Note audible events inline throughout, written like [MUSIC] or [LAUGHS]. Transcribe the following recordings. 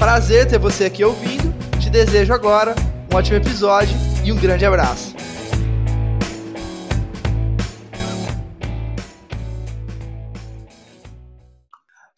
Prazer ter você aqui ouvindo. Te desejo agora um ótimo episódio e um grande abraço.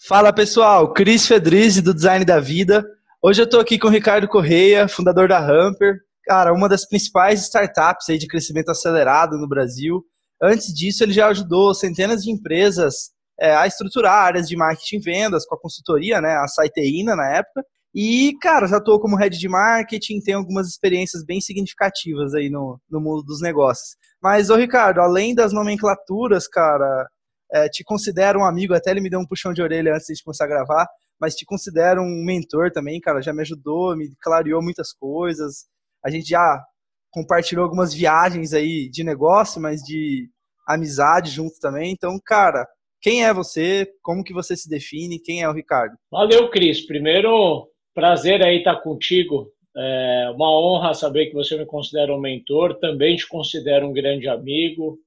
Fala pessoal, Cris Fedrizzi do Design da Vida. Hoje eu estou aqui com o Ricardo Correia, fundador da Hamper, cara, uma das principais startups aí de crescimento acelerado no Brasil. Antes disso, ele já ajudou centenas de empresas é, a estruturar áreas de marketing e vendas com a consultoria, né, a Saiteína na época. E, cara, já estou como head de marketing, tenho algumas experiências bem significativas aí no, no mundo dos negócios. Mas, ô Ricardo, além das nomenclaturas, cara, é, te considero um amigo, até ele me deu um puxão de orelha antes de começar a gravar, mas te considero um mentor também, cara, já me ajudou, me clareou muitas coisas. A gente já compartilhou algumas viagens aí de negócio, mas de amizade junto também. Então, cara, quem é você? Como que você se define? Quem é o Ricardo? Valeu, Cris. Primeiro, prazer aí estar contigo. É uma honra saber que você me considera um mentor. Também te considero um grande amigo.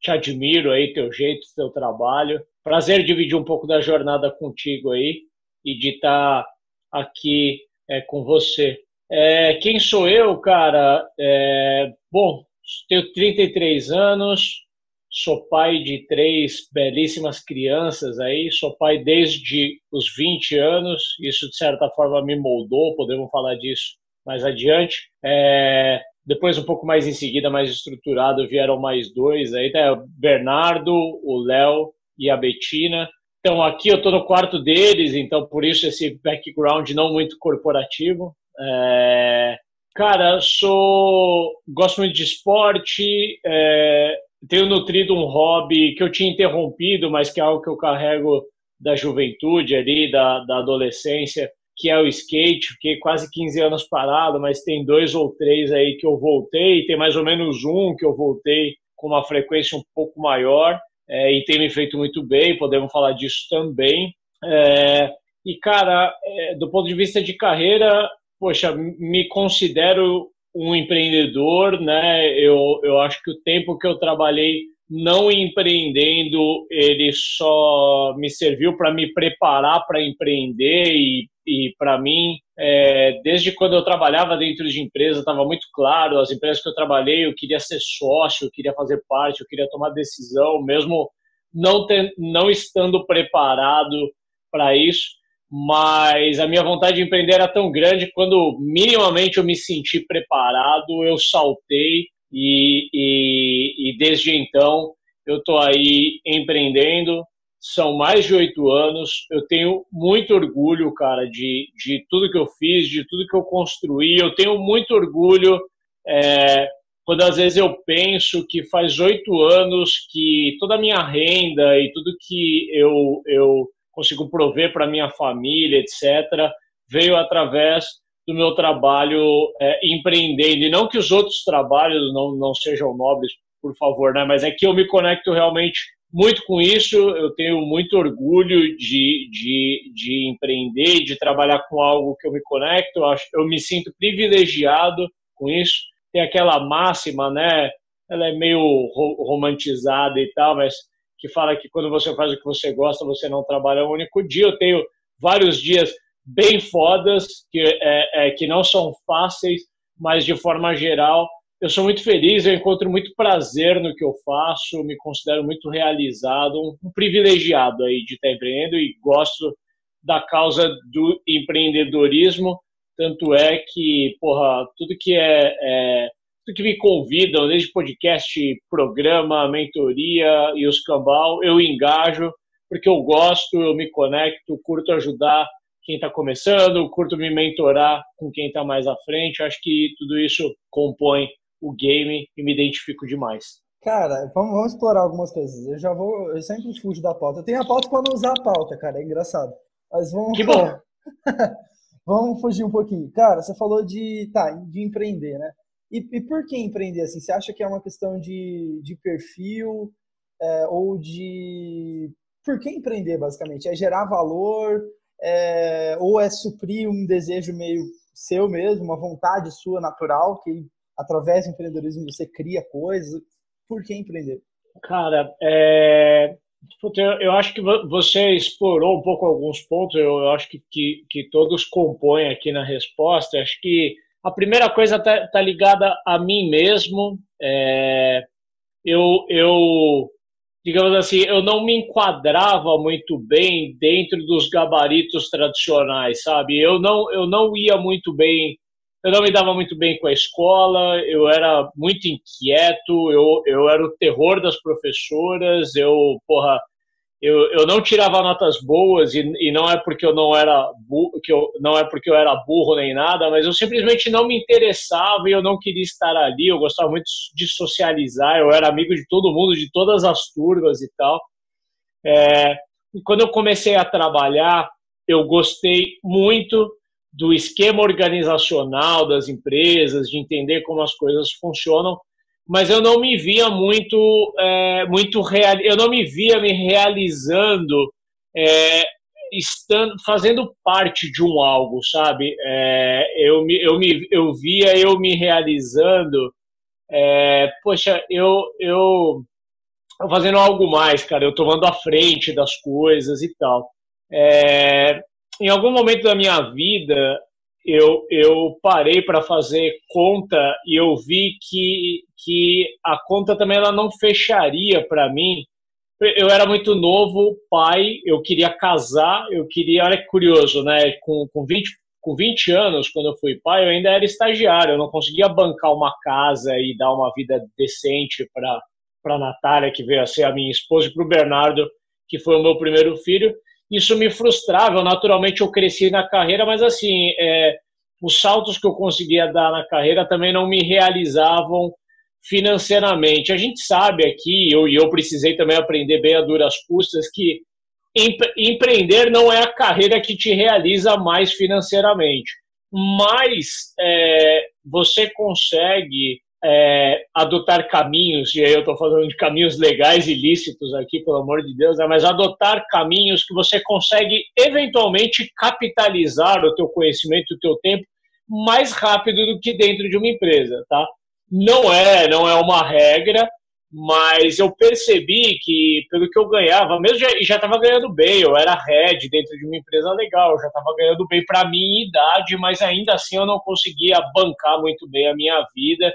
Te admiro aí, teu jeito, teu trabalho. Prazer dividir um pouco da jornada contigo aí e de estar aqui é, com você. É, quem sou eu, cara? É, bom, tenho 33 anos, sou pai de três belíssimas crianças aí, sou pai desde os 20 anos, isso de certa forma me moldou, podemos falar disso mais adiante. É, depois, um pouco mais em seguida, mais estruturado, vieram mais dois aí, né? o Bernardo, o Léo e a Betina. Então, aqui eu estou no quarto deles, então por isso esse background não muito corporativo. É, cara, sou gosto muito de esporte, é, tenho nutrido um hobby que eu tinha interrompido, mas que é algo que eu carrego da juventude ali, da, da adolescência, que é o skate. Fiquei quase 15 anos parado, mas tem dois ou três aí que eu voltei, tem mais ou menos um que eu voltei com uma frequência um pouco maior é, e tem me feito muito bem, podemos falar disso também. É, e, cara, é, do ponto de vista de carreira, poxa, me considero um empreendedor, né? Eu, eu acho que o tempo que eu trabalhei não empreendendo, ele só me serviu para me preparar para empreender e, e para mim, é, desde quando eu trabalhava dentro de empresa, estava muito claro, as empresas que eu trabalhei, eu queria ser sócio, eu queria fazer parte, eu queria tomar decisão, mesmo não, ter, não estando preparado para isso mas a minha vontade de empreender era tão grande quando minimamente eu me senti preparado, eu saltei e, e, e desde então eu estou aí empreendendo. São mais de oito anos. Eu tenho muito orgulho, cara, de, de tudo que eu fiz, de tudo que eu construí. Eu tenho muito orgulho é, quando às vezes eu penso que faz oito anos que toda a minha renda e tudo que eu, eu consigo prover para minha família, etc., veio através do meu trabalho é, empreendendo. E não que os outros trabalhos não, não sejam nobres, por favor, né? mas é que eu me conecto realmente muito com isso. Eu tenho muito orgulho de, de, de empreender, de trabalhar com algo que eu me conecto. Eu, acho, eu me sinto privilegiado com isso. Tem aquela máxima, né? Ela é meio romantizada e tal, mas que fala que quando você faz o que você gosta, você não trabalha um único dia. Eu tenho vários dias bem fodas, que, é, é, que não são fáceis, mas de forma geral, eu sou muito feliz, eu encontro muito prazer no que eu faço, me considero muito realizado, um, privilegiado aí de estar empreendendo e gosto da causa do empreendedorismo, tanto é que, porra, tudo que é, é que me convidam, desde podcast, programa, mentoria e os cambal, eu engajo, porque eu gosto, eu me conecto, curto ajudar quem está começando, curto me mentorar com quem está mais à frente. Acho que tudo isso compõe o game e me identifico demais. Cara, vamos, vamos explorar algumas coisas. Eu já vou, eu sempre fujo da pauta. Eu tenho a pauta para não usar a pauta, cara, é engraçado. Mas vamos. Que bom. [LAUGHS] vamos fugir um pouquinho. Cara, você falou de, tá, de empreender, né? E, e por que empreender assim? Você acha que é uma questão de, de perfil é, ou de... Por que empreender, basicamente? É gerar valor é, ou é suprir um desejo meio seu mesmo, uma vontade sua natural, que através do empreendedorismo você cria coisas? Por que empreender? Cara, é, eu acho que você explorou um pouco alguns pontos, eu acho que, que, que todos compõem aqui na resposta. Acho que a primeira coisa está tá ligada a mim mesmo. É, eu, eu, digamos assim, eu não me enquadrava muito bem dentro dos gabaritos tradicionais, sabe? Eu não, eu não ia muito bem eu não me dava muito bem com a escola, eu era muito inquieto, eu, eu era o terror das professoras, eu, porra, eu, eu não tirava notas boas e, e não é porque eu não era burro, que eu, não é porque eu era burro nem nada, mas eu simplesmente não me interessava e eu não queria estar ali, eu gostava muito de socializar, eu era amigo de todo mundo, de todas as turmas e tal. É, e quando eu comecei a trabalhar, eu gostei muito do esquema organizacional das empresas, de entender como as coisas funcionam, mas eu não me via muito, é, muito real, eu não me via me realizando, é, estando, fazendo parte de um algo, sabe? É, eu, me, eu, me, eu via eu me realizando, é, poxa, eu, eu fazendo algo mais, cara, eu tomando a frente das coisas e tal. É, em algum momento da minha vida, eu, eu parei para fazer conta e eu vi que, que a conta também ela não fecharia para mim. Eu era muito novo, pai, eu queria casar, eu queria, olha que curioso, né? Com, com, 20, com 20 anos, quando eu fui pai, eu ainda era estagiário, eu não conseguia bancar uma casa e dar uma vida decente para a Natália, que veio a ser a minha esposa, e para o Bernardo, que foi o meu primeiro filho isso me frustrava. Naturalmente, eu cresci na carreira, mas assim, é, os saltos que eu conseguia dar na carreira também não me realizavam financeiramente. A gente sabe aqui, eu, e eu precisei também aprender bem a duras custas, que empreender não é a carreira que te realiza mais financeiramente, mas é, você consegue é, adotar caminhos, e aí eu estou falando de caminhos legais e lícitos aqui, pelo amor de Deus, né, mas adotar caminhos que você consegue eventualmente capitalizar o teu conhecimento, o teu tempo mais rápido do que dentro de uma empresa, tá? Não é, não é uma regra, mas eu percebi que pelo que eu ganhava, mesmo já, já estava ganhando bem, eu era head dentro de uma empresa legal, já estava ganhando bem para minha idade, mas ainda assim eu não conseguia bancar muito bem a minha vida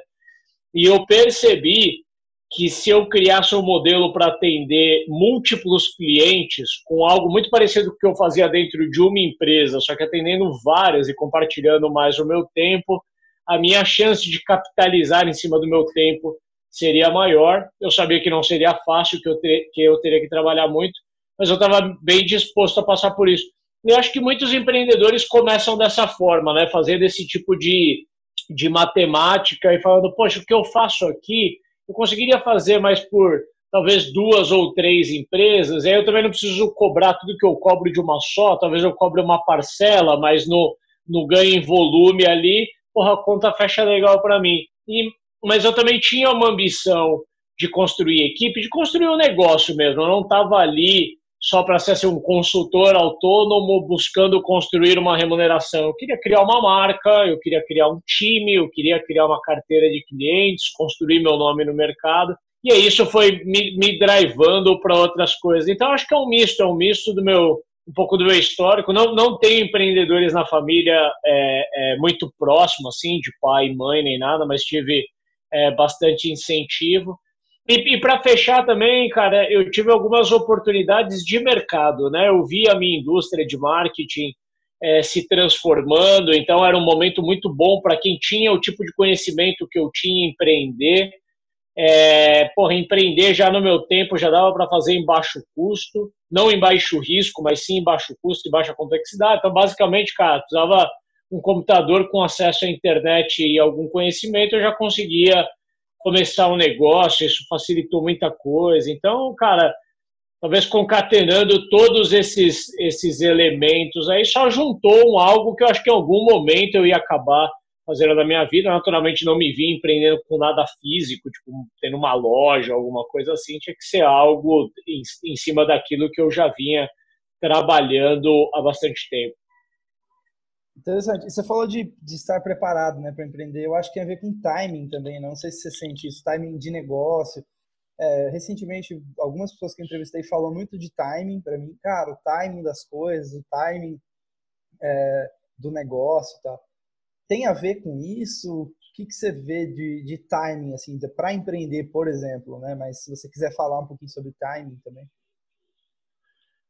e eu percebi que se eu criasse um modelo para atender múltiplos clientes com algo muito parecido com o que eu fazia dentro de uma empresa, só que atendendo várias e compartilhando mais o meu tempo, a minha chance de capitalizar em cima do meu tempo seria maior. Eu sabia que não seria fácil, que eu, ter, que eu teria que trabalhar muito, mas eu estava bem disposto a passar por isso. Eu acho que muitos empreendedores começam dessa forma, né, fazendo esse tipo de de matemática e falando, poxa, o que eu faço aqui, eu conseguiria fazer mais por talvez duas ou três empresas, e aí eu também não preciso cobrar tudo que eu cobro de uma só, talvez eu cobre uma parcela, mas no, no ganho em volume ali, porra, a conta fecha legal para mim. E, mas eu também tinha uma ambição de construir equipe, de construir um negócio mesmo, eu não estava ali só para ser assim, um consultor autônomo buscando construir uma remuneração. Eu queria criar uma marca, eu queria criar um time, eu queria criar uma carteira de clientes, construir meu nome no mercado. E aí isso foi me, me drivando para outras coisas. Então acho que é um misto, é um misto do meu um pouco do meu histórico. Não, não tenho empreendedores na família é, é, muito próximo, assim, de pai e mãe nem nada, mas tive é, bastante incentivo. E, e para fechar também, cara, eu tive algumas oportunidades de mercado, né? Eu vi a minha indústria de marketing é, se transformando, então era um momento muito bom para quem tinha o tipo de conhecimento que eu tinha empreender. É, porra, empreender já no meu tempo já dava para fazer em baixo custo, não em baixo risco, mas sim em baixo custo e baixa complexidade. Então, basicamente, cara, precisava um computador com acesso à internet e algum conhecimento, eu já conseguia começar um negócio, isso facilitou muita coisa. Então, cara, talvez concatenando todos esses, esses elementos aí, só juntou um algo que eu acho que em algum momento eu ia acabar fazendo na minha vida. Naturalmente, não me vi empreendendo com nada físico, tipo, tendo uma loja, alguma coisa assim. Tinha que ser algo em, em cima daquilo que eu já vinha trabalhando há bastante tempo. Interessante. Você falou de, de estar preparado né, para empreender. Eu acho que tem a ver com timing também. Não sei se você sente isso, timing de negócio. É, recentemente, algumas pessoas que eu entrevistei falam muito de timing para mim. Cara, o timing das coisas, o timing é, do negócio e tal tem a ver com isso? O que, que você vê de, de timing, assim, para empreender, por exemplo, né? Mas se você quiser falar um pouquinho sobre timing também.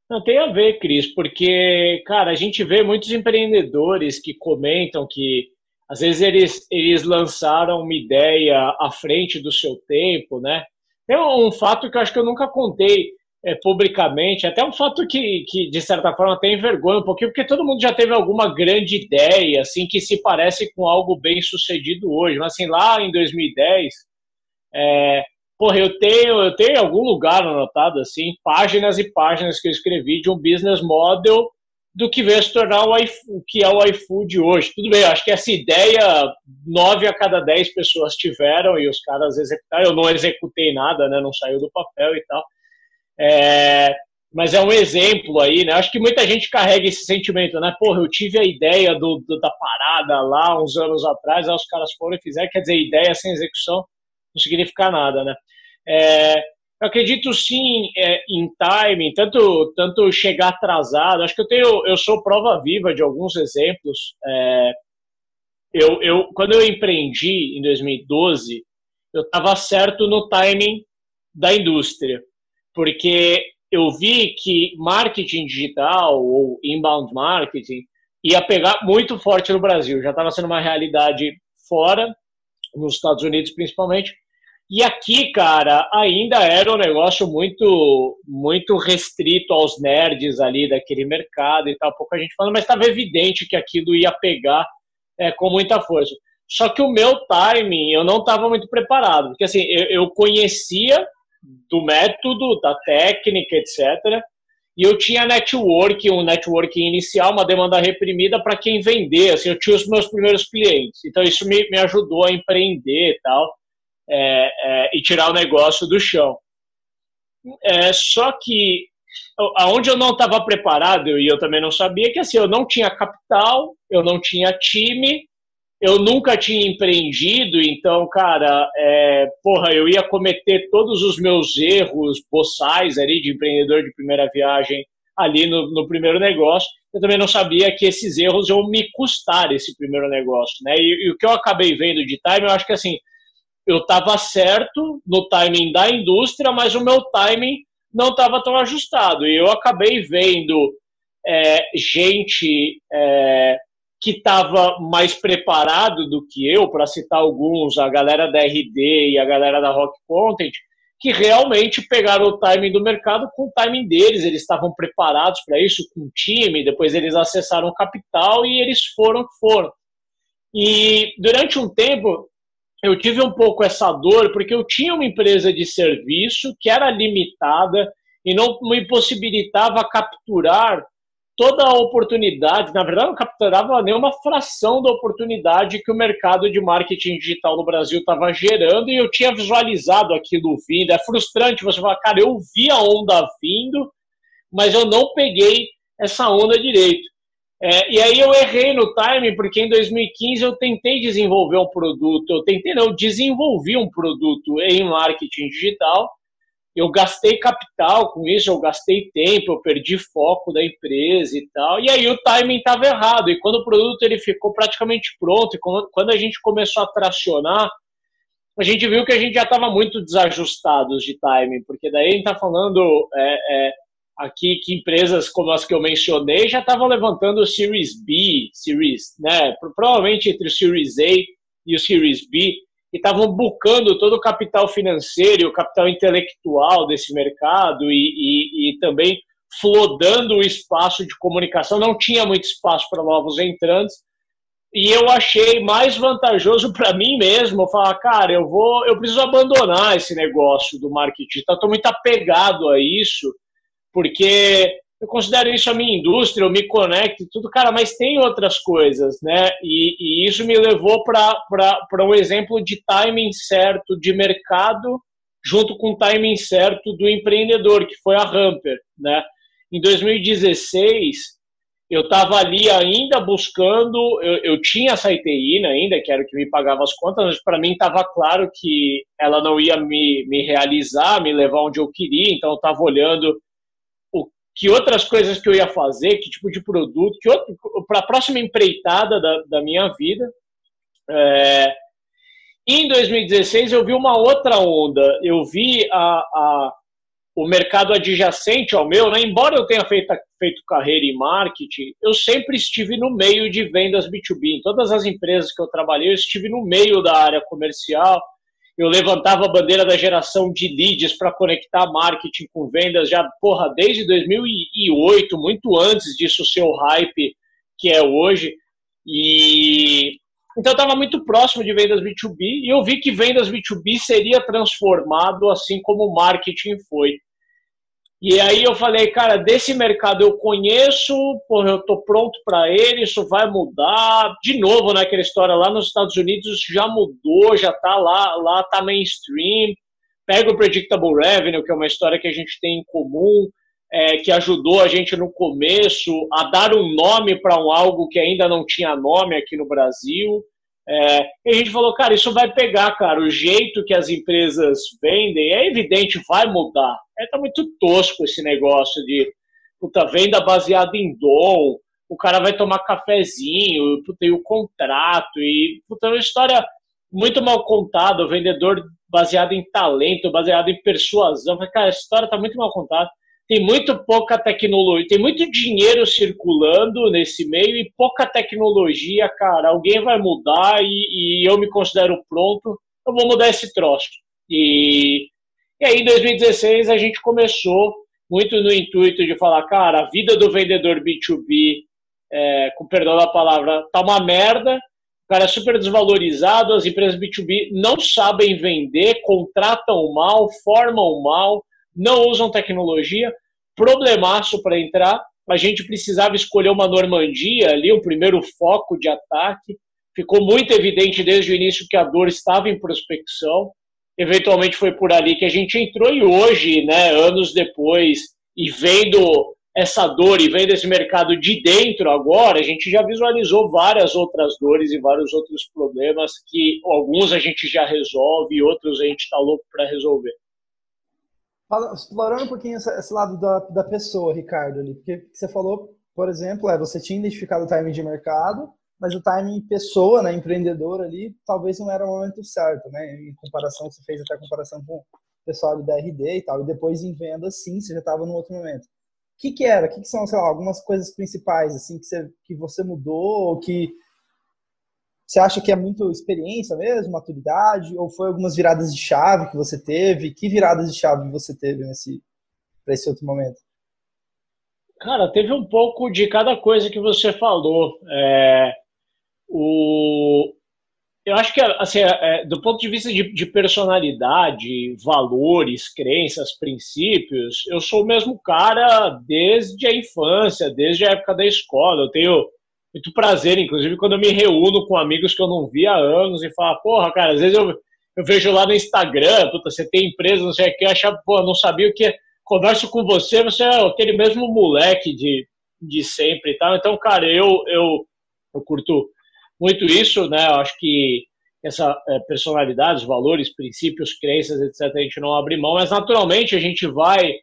Não, tem a ver, Cris, porque, cara, a gente vê muitos empreendedores que comentam que às vezes eles, eles lançaram uma ideia à frente do seu tempo, né? Tem um fato que eu acho que eu nunca contei é, publicamente, até um fato que, que, de certa forma, tem vergonha um pouquinho, porque todo mundo já teve alguma grande ideia, assim, que se parece com algo bem sucedido hoje. Mas, assim, lá em 2010, é, porra, eu tenho, eu tenho algum lugar anotado, assim, páginas e páginas que eu escrevi de um business model do que veio se tornar o, o que é o iFood hoje. Tudo bem, acho que essa ideia, nove a cada dez pessoas tiveram e os caras executaram. Eu não executei nada, né, não saiu do papel e tal. É, mas é um exemplo aí, né? Acho que muita gente carrega esse sentimento, né? Porra, eu tive a ideia do, do, da parada lá uns anos atrás, aí os caras foram e fizeram, quer dizer, ideia sem execução não significa nada, né? É, eu acredito sim é, em timing, tanto, tanto chegar atrasado. Acho que eu tenho, eu sou prova viva de alguns exemplos. É, eu, eu, quando eu empreendi em 2012, eu estava certo no timing da indústria porque eu vi que marketing digital ou inbound marketing ia pegar muito forte no Brasil. Já estava sendo uma realidade fora, nos Estados Unidos principalmente. E aqui, cara, ainda era um negócio muito muito restrito aos nerds ali daquele mercado e tal, pouca gente falando, mas estava evidente que aquilo ia pegar é, com muita força. Só que o meu timing, eu não estava muito preparado, porque assim, eu, eu conhecia do método, da técnica, etc. E eu tinha network, um network inicial, uma demanda reprimida para quem vender. Assim, eu tinha os meus primeiros clientes. Então, isso me, me ajudou a empreender e tal, é, é, e tirar o negócio do chão. É, só que aonde eu não estava preparado, e eu também não sabia, que assim, eu não tinha capital, eu não tinha time, eu nunca tinha empreendido, então, cara, é, porra, eu ia cometer todos os meus erros boçais ali de empreendedor de primeira viagem ali no, no, primeiro negócio. Eu também não sabia que esses erros iam me custar esse primeiro negócio, né? E, e o que eu acabei vendo de time, eu acho que assim, eu estava certo no timing da indústria, mas o meu timing não estava tão ajustado. E eu acabei vendo é, gente é, que estava mais preparado do que eu, para citar alguns, a galera da RD e a galera da Rock Content, que realmente pegaram o timing do mercado com o timing deles, eles estavam preparados para isso, com o time, depois eles acessaram o capital e eles foram que foram. E durante um tempo eu tive um pouco essa dor, porque eu tinha uma empresa de serviço que era limitada e não me possibilitava capturar toda a oportunidade, na verdade não capturava nenhuma fração da oportunidade que o mercado de marketing digital no Brasil estava gerando e eu tinha visualizado aquilo vindo. É frustrante você falar, cara, eu vi a onda vindo, mas eu não peguei essa onda direito. É, e aí eu errei no timing, porque em 2015 eu tentei desenvolver um produto, eu tentei não, eu desenvolvi um produto em marketing digital, eu gastei capital com isso, eu gastei tempo, eu perdi foco da empresa e tal. E aí o timing estava errado. E quando o produto ele ficou praticamente pronto, e quando a gente começou a tracionar, a gente viu que a gente já estava muito desajustados de timing, porque daí a gente está falando é, é, aqui que empresas como as que eu mencionei já estavam levantando o Series B, Series, né? Provavelmente entre o Series A e o Series B que estavam bucando todo o capital financeiro e o capital intelectual desse mercado e, e, e também flodando o espaço de comunicação. Não tinha muito espaço para novos entrantes. E eu achei mais vantajoso para mim mesmo falar, cara, eu vou, eu preciso abandonar esse negócio do marketing. Estou muito apegado a isso porque eu considero isso a minha indústria, eu me conecto tudo, cara, mas tem outras coisas, né? E, e isso me levou para um exemplo de timing certo de mercado junto com o timing certo do empreendedor, que foi a Hamper, né? Em 2016, eu estava ali ainda buscando, eu, eu tinha essa ITI ainda, que era o que me pagava as contas, mas para mim estava claro que ela não ia me, me realizar, me levar onde eu queria, então eu estava olhando que outras coisas que eu ia fazer, que tipo de produto, que para a próxima empreitada da, da minha vida. É, em 2016 eu vi uma outra onda, eu vi a, a o mercado adjacente ao meu, né? embora eu tenha feito, feito carreira em marketing, eu sempre estive no meio de vendas B2B. Em todas as empresas que eu trabalhei, eu estive no meio da área comercial. Eu levantava a bandeira da geração de leads para conectar marketing com vendas já, porra, desde 2008, muito antes disso ser o hype que é hoje. E então eu estava muito próximo de vendas B2B e eu vi que vendas B2B seria transformado assim como marketing foi. E aí eu falei, cara, desse mercado eu conheço, porra, eu tô pronto para ele, isso vai mudar. De novo, naquela né, história lá nos Estados Unidos já mudou, já tá lá, lá tá mainstream. Pega o Predictable Revenue, que é uma história que a gente tem em comum, é, que ajudou a gente no começo a dar um nome para um algo que ainda não tinha nome aqui no Brasil. É, e a gente falou, cara, isso vai pegar, cara. O jeito que as empresas vendem é evidente, vai mudar. É tá muito tosco esse negócio de puta, venda baseada em dom. O cara vai tomar cafezinho, e o contrato, e puta, é uma história muito mal contada. O vendedor baseado em talento, baseado em persuasão. Cara, essa história tá muito mal contada tem muito pouca tecnologia, tem muito dinheiro circulando nesse meio e pouca tecnologia, cara. Alguém vai mudar e, e eu me considero pronto, eu vou mudar esse troço. E, e aí, em 2016, a gente começou muito no intuito de falar, cara, a vida do vendedor B2B, é, com perdão da palavra, tá uma merda, o cara é super desvalorizado, as empresas B2B não sabem vender, contratam mal, formam mal, não usam tecnologia, problemaço para entrar. A gente precisava escolher uma Normandia ali, o primeiro foco de ataque. Ficou muito evidente desde o início que a dor estava em prospecção. Eventualmente foi por ali que a gente entrou e hoje, né, anos depois, e vendo essa dor e vendo esse mercado de dentro agora, a gente já visualizou várias outras dores e vários outros problemas que alguns a gente já resolve e outros a gente está louco para resolver explorando um pouquinho esse lado da, da pessoa, Ricardo, ali, porque você falou, por exemplo, é, você tinha identificado o timing de mercado, mas o timing pessoa, né, empreendedor ali, talvez não era o momento certo, né, em comparação, você fez até comparação com o pessoal da RD e tal, e depois em venda, sim, você já estava no outro momento. O que que era? O que, que são, sei lá, algumas coisas principais, assim, que você, que você mudou, ou que você acha que é muito experiência mesmo, maturidade, ou foi algumas viradas de chave que você teve? Que viradas de chave você teve nesse para esse outro momento? Cara, teve um pouco de cada coisa que você falou. É, o, eu acho que, assim, é, é, do ponto de vista de, de, personalidade, valores, crenças, princípios, eu sou o mesmo cara desde a infância, desde a época da escola. Eu tenho muito prazer, inclusive, quando eu me reúno com amigos que eu não via há anos e falo, porra, cara, às vezes eu, eu vejo lá no Instagram, puta, você tem empresa, não sei o que, eu pô, não sabia o que. Converso com você, você é aquele mesmo moleque de, de sempre e tal. Então, cara, eu, eu, eu curto muito isso, né? Eu acho que essa é, personalidade, valores, princípios, crenças, etc., a gente não abre mão, mas naturalmente a gente vai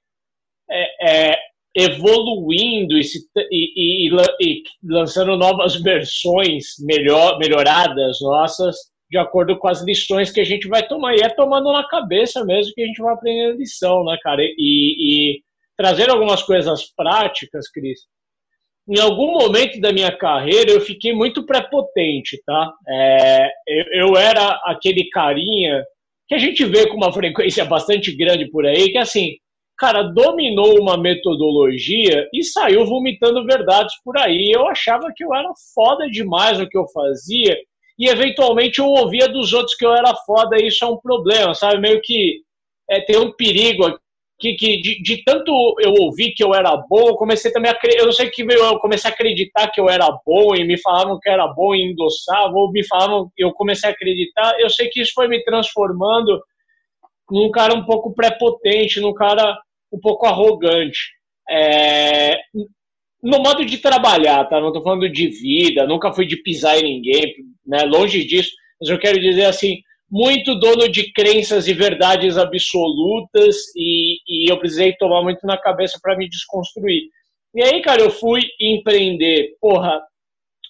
é, é, evoluindo e, se, e, e, e, lançando novas versões melhor, melhoradas nossas, de acordo com as lições que a gente vai tomar. E é tomando na cabeça mesmo que a gente vai aprender a lição, né, cara? E, e trazer algumas coisas práticas, Cris. Em algum momento da minha carreira eu fiquei muito prepotente, tá? É, eu, eu era aquele carinha que a gente vê com uma [LAUGHS] frequência bastante grande por aí, que assim, cara, dominou uma metodologia e saiu vomitando verdades por aí. Eu achava que eu era foda demais no que eu fazia e eventualmente eu ouvia dos outros que eu era foda e isso é um problema, sabe? Meio que é, tem um perigo que, que de, de, tanto eu ouvi que eu era bom, eu comecei também a eu não sei que eu comecei a acreditar que eu era bom e me falavam que era bom e endossava, ou me falavam eu comecei a acreditar. Eu sei que isso foi me transformando num cara um pouco prepotente, num cara um pouco arrogante. É, no modo de trabalhar, tá? Não estou falando de vida, nunca fui de pisar em ninguém, né? Longe disso. Mas eu quero dizer assim, muito dono de crenças e verdades absolutas e, e eu precisei tomar muito na cabeça para me desconstruir. E aí, cara, eu fui empreender, porra,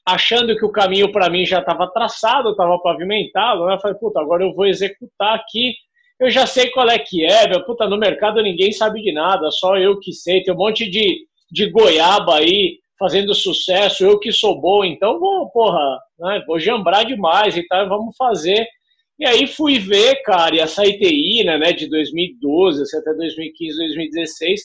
achando que o caminho para mim já estava traçado, estava pavimentado, né? Eu falei, puta, agora eu vou executar aqui. Eu já sei qual é que é, meu, puta, no mercado ninguém sabe de nada, só eu que sei. Tem um monte de, de goiaba aí fazendo sucesso, eu que sou bom, então vou, porra, né? vou jambrar demais e tal, vamos fazer. E aí fui ver, cara, e essa ITI, né, de 2012 até 2015, 2016,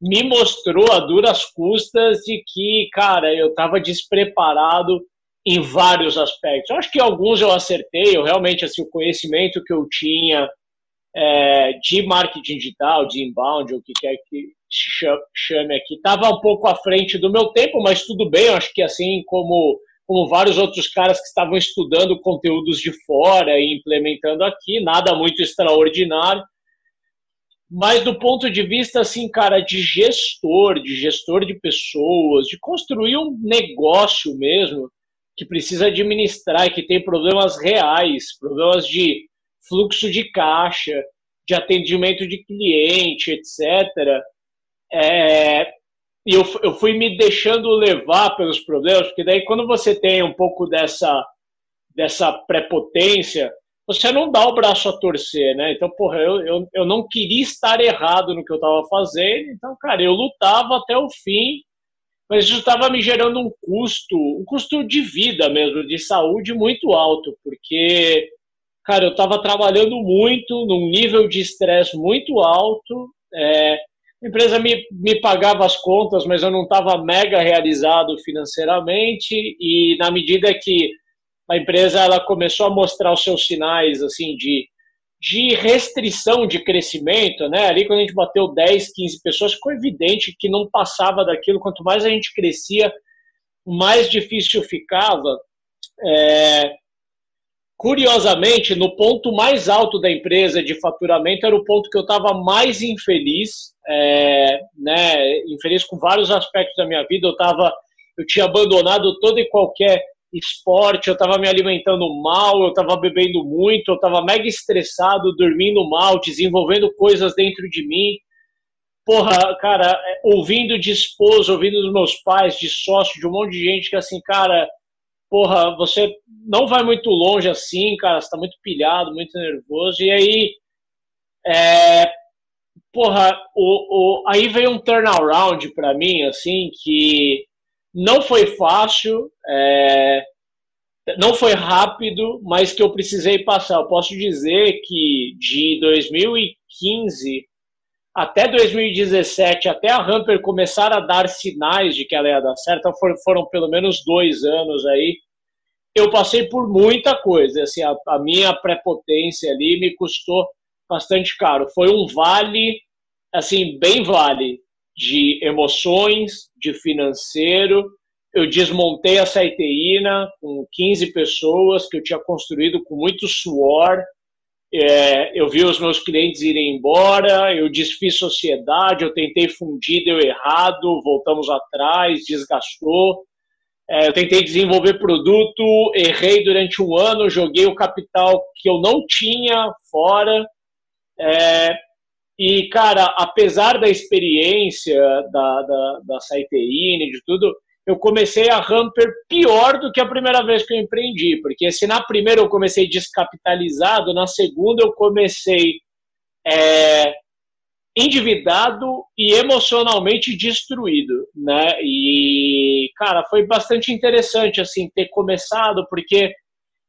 me mostrou a duras custas de que, cara, eu estava despreparado em vários aspectos. Eu acho que alguns eu acertei, eu realmente, assim, o conhecimento que eu tinha é, de marketing digital, de inbound, o que quer que chame aqui, estava um pouco à frente do meu tempo, mas tudo bem, eu acho que assim como como vários outros caras que estavam estudando conteúdos de fora e implementando aqui, nada muito extraordinário. Mas do ponto de vista, assim, cara, de gestor, de gestor de pessoas, de construir um negócio mesmo, que precisa administrar que tem problemas reais, problemas de fluxo de caixa, de atendimento de cliente, etc. É, e eu, eu fui me deixando levar pelos problemas, porque daí quando você tem um pouco dessa, dessa prepotência, você não dá o braço a torcer, né? Então, porra, eu, eu, eu não queria estar errado no que eu estava fazendo, então, cara, eu lutava até o fim, mas isso estava me gerando um custo, um custo de vida mesmo, de saúde muito alto, porque, cara, eu estava trabalhando muito, num nível de estresse muito alto, é, a empresa me, me pagava as contas, mas eu não estava mega realizado financeiramente e na medida que a empresa ela começou a mostrar os seus sinais assim de, de restrição de crescimento, né? Ali quando a gente bateu 10, 15 pessoas, ficou evidente que não passava daquilo. Quanto mais a gente crescia, mais difícil ficava. É, Curiosamente, no ponto mais alto da empresa de faturamento era o ponto que eu estava mais infeliz, é, né, infeliz com vários aspectos da minha vida. Eu tava, eu tinha abandonado todo e qualquer esporte, eu estava me alimentando mal, eu estava bebendo muito, eu estava mega estressado, dormindo mal, desenvolvendo coisas dentro de mim. Porra, cara, é, ouvindo de esposa, ouvindo dos meus pais, de sócio, de um monte de gente que assim, cara, porra, você não vai muito longe assim, cara, você tá muito pilhado, muito nervoso, e aí, é, porra, o, o, aí veio um turnaround para mim, assim, que não foi fácil, é, não foi rápido, mas que eu precisei passar. Eu posso dizer que de 2015 até 2017, até a Hamper começar a dar sinais de que ela ia dar certo, então foram, foram pelo menos dois anos aí, eu passei por muita coisa. Assim, a, a minha prepotência ali me custou bastante caro. Foi um vale, assim, bem vale, de emoções, de financeiro. Eu desmontei a Saiteína com 15 pessoas que eu tinha construído com muito suor. É, eu vi os meus clientes irem embora, eu desfiz sociedade, eu tentei fundir, deu errado, voltamos atrás, desgastou. É, eu tentei desenvolver produto, errei durante um ano, joguei o capital que eu não tinha fora. É, e, cara, apesar da experiência da, da, da Saiteine, de tudo, eu comecei a Hamper pior do que a primeira vez que eu empreendi, porque se na primeira eu comecei descapitalizado, na segunda eu comecei é, endividado e emocionalmente destruído, né? E cara, foi bastante interessante assim ter começado porque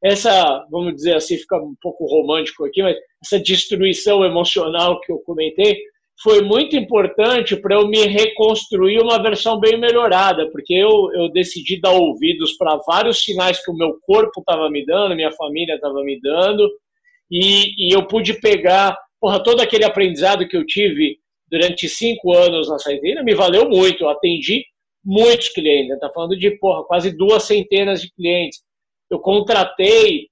essa, vamos dizer assim, fica um pouco romântico aqui, mas essa destruição emocional que eu comentei foi muito importante para eu me reconstruir uma versão bem melhorada, porque eu, eu decidi dar ouvidos para vários sinais que o meu corpo estava me dando, minha família estava me dando, e, e eu pude pegar porra, todo aquele aprendizado que eu tive durante cinco anos na Saidina me valeu muito. Eu atendi muitos clientes. Está falando de porra, quase duas centenas de clientes. Eu contratei,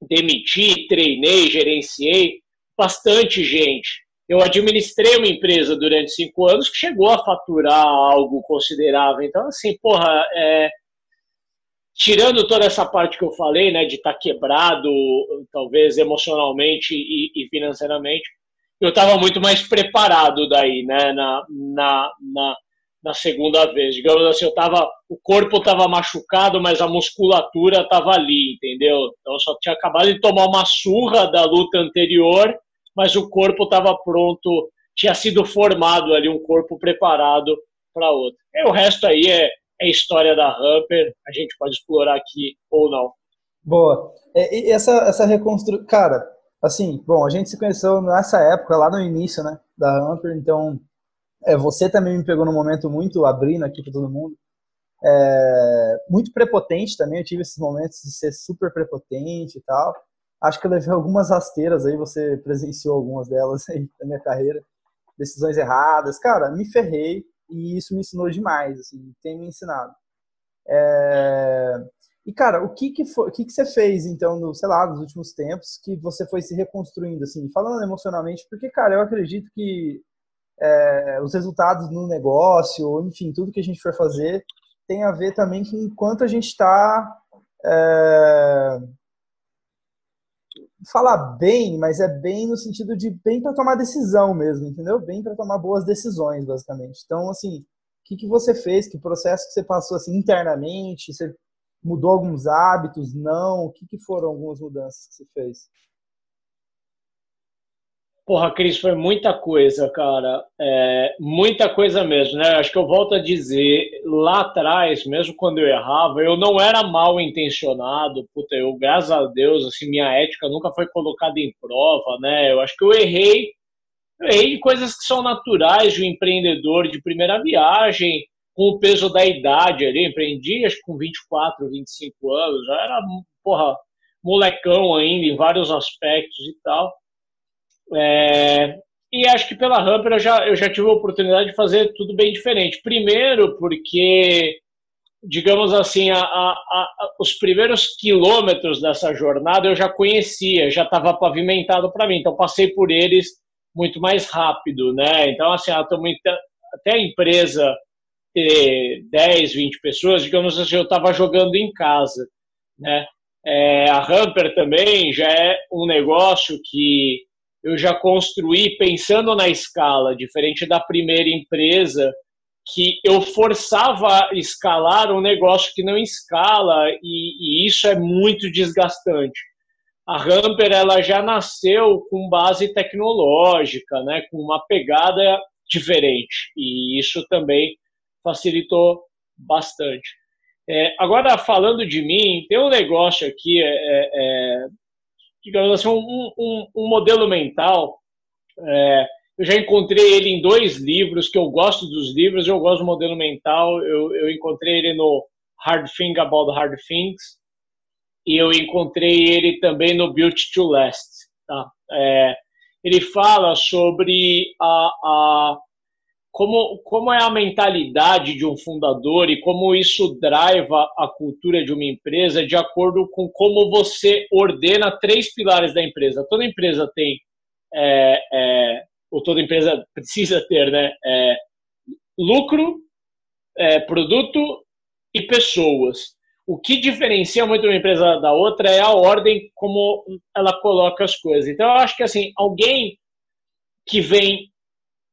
demiti, treinei, gerenciei bastante gente. Eu administrei uma empresa durante cinco anos que chegou a faturar algo considerável. Então, assim, porra, é, tirando toda essa parte que eu falei, né, de estar tá quebrado, talvez emocionalmente e, e financeiramente, eu estava muito mais preparado daí, né, na, na, na, na, segunda vez. Digamos assim, eu tava, o corpo estava machucado, mas a musculatura estava ali, entendeu? Então eu só tinha acabado de tomar uma surra da luta anterior, mas o corpo estava pronto, tinha sido formado ali, um corpo preparado para outra. E o resto aí é, é história da Hamper, a gente pode explorar aqui ou não. Boa. É, e essa, essa reconstrução. Cara, assim, bom, a gente se conheceu nessa época, lá no início, né, da Hamper, então é, você também me pegou num momento muito abrindo aqui para todo mundo. É, muito prepotente também, eu tive esses momentos de ser super prepotente e tal. Acho que eu levei algumas rasteiras aí, você presenciou algumas delas aí na minha carreira. Decisões erradas. Cara, me ferrei, e isso me ensinou demais, assim, tem me ensinado. É... E, cara, o que que, foi, o que que você fez, então, no, sei lá, nos últimos tempos, que você foi se reconstruindo, assim, falando emocionalmente, porque, cara, eu acredito que é, os resultados no negócio, ou enfim, tudo que a gente for fazer, tem a ver também com enquanto a gente está é, falar bem, mas é bem no sentido de bem para tomar decisão mesmo, entendeu? Bem para tomar boas decisões, basicamente. Então, assim, o que, que você fez? Que processo que você passou assim internamente? Você mudou alguns hábitos? Não? O que, que foram algumas mudanças que você fez? Porra, Cris, foi muita coisa, cara. É, muita coisa mesmo, né? Acho que eu volto a dizer, lá atrás, mesmo quando eu errava, eu não era mal intencionado. Puta, eu, graças a Deus, assim, minha ética nunca foi colocada em prova, né? Eu acho que eu errei, eu errei coisas que são naturais de um empreendedor de primeira viagem, com o peso da idade ali. Empreendi, acho que com 24, 25 anos, já era, porra, molecão ainda em vários aspectos e tal. É, e acho que pela Hamper eu já, eu já tive a oportunidade de fazer tudo bem diferente. Primeiro, porque, digamos assim, a, a, a, os primeiros quilômetros dessa jornada eu já conhecia, já estava pavimentado para mim, então passei por eles muito mais rápido, né? Então, assim, até a empresa ter 10, 20 pessoas, digamos assim, eu estava jogando em casa, né? É, a Hamper também já é um negócio que eu já construí pensando na escala, diferente da primeira empresa, que eu forçava a escalar um negócio que não escala, e, e isso é muito desgastante. A Hamper ela já nasceu com base tecnológica, né, com uma pegada diferente, e isso também facilitou bastante. É, agora, falando de mim, tem um negócio aqui, é, é, é digamos assim, um, um, um modelo mental. É, eu já encontrei ele em dois livros, que eu gosto dos livros, eu gosto do modelo mental. Eu, eu encontrei ele no Hard Thing About Hard Things e eu encontrei ele também no Built to Last. Tá? É, ele fala sobre a, a como, como é a mentalidade de um fundador e como isso driva a cultura de uma empresa de acordo com como você ordena três pilares da empresa. Toda empresa tem, é, é, ou toda empresa precisa ter, né? É, lucro, é, produto e pessoas. O que diferencia muito uma empresa da outra é a ordem como ela coloca as coisas. Então, eu acho que assim, alguém que vem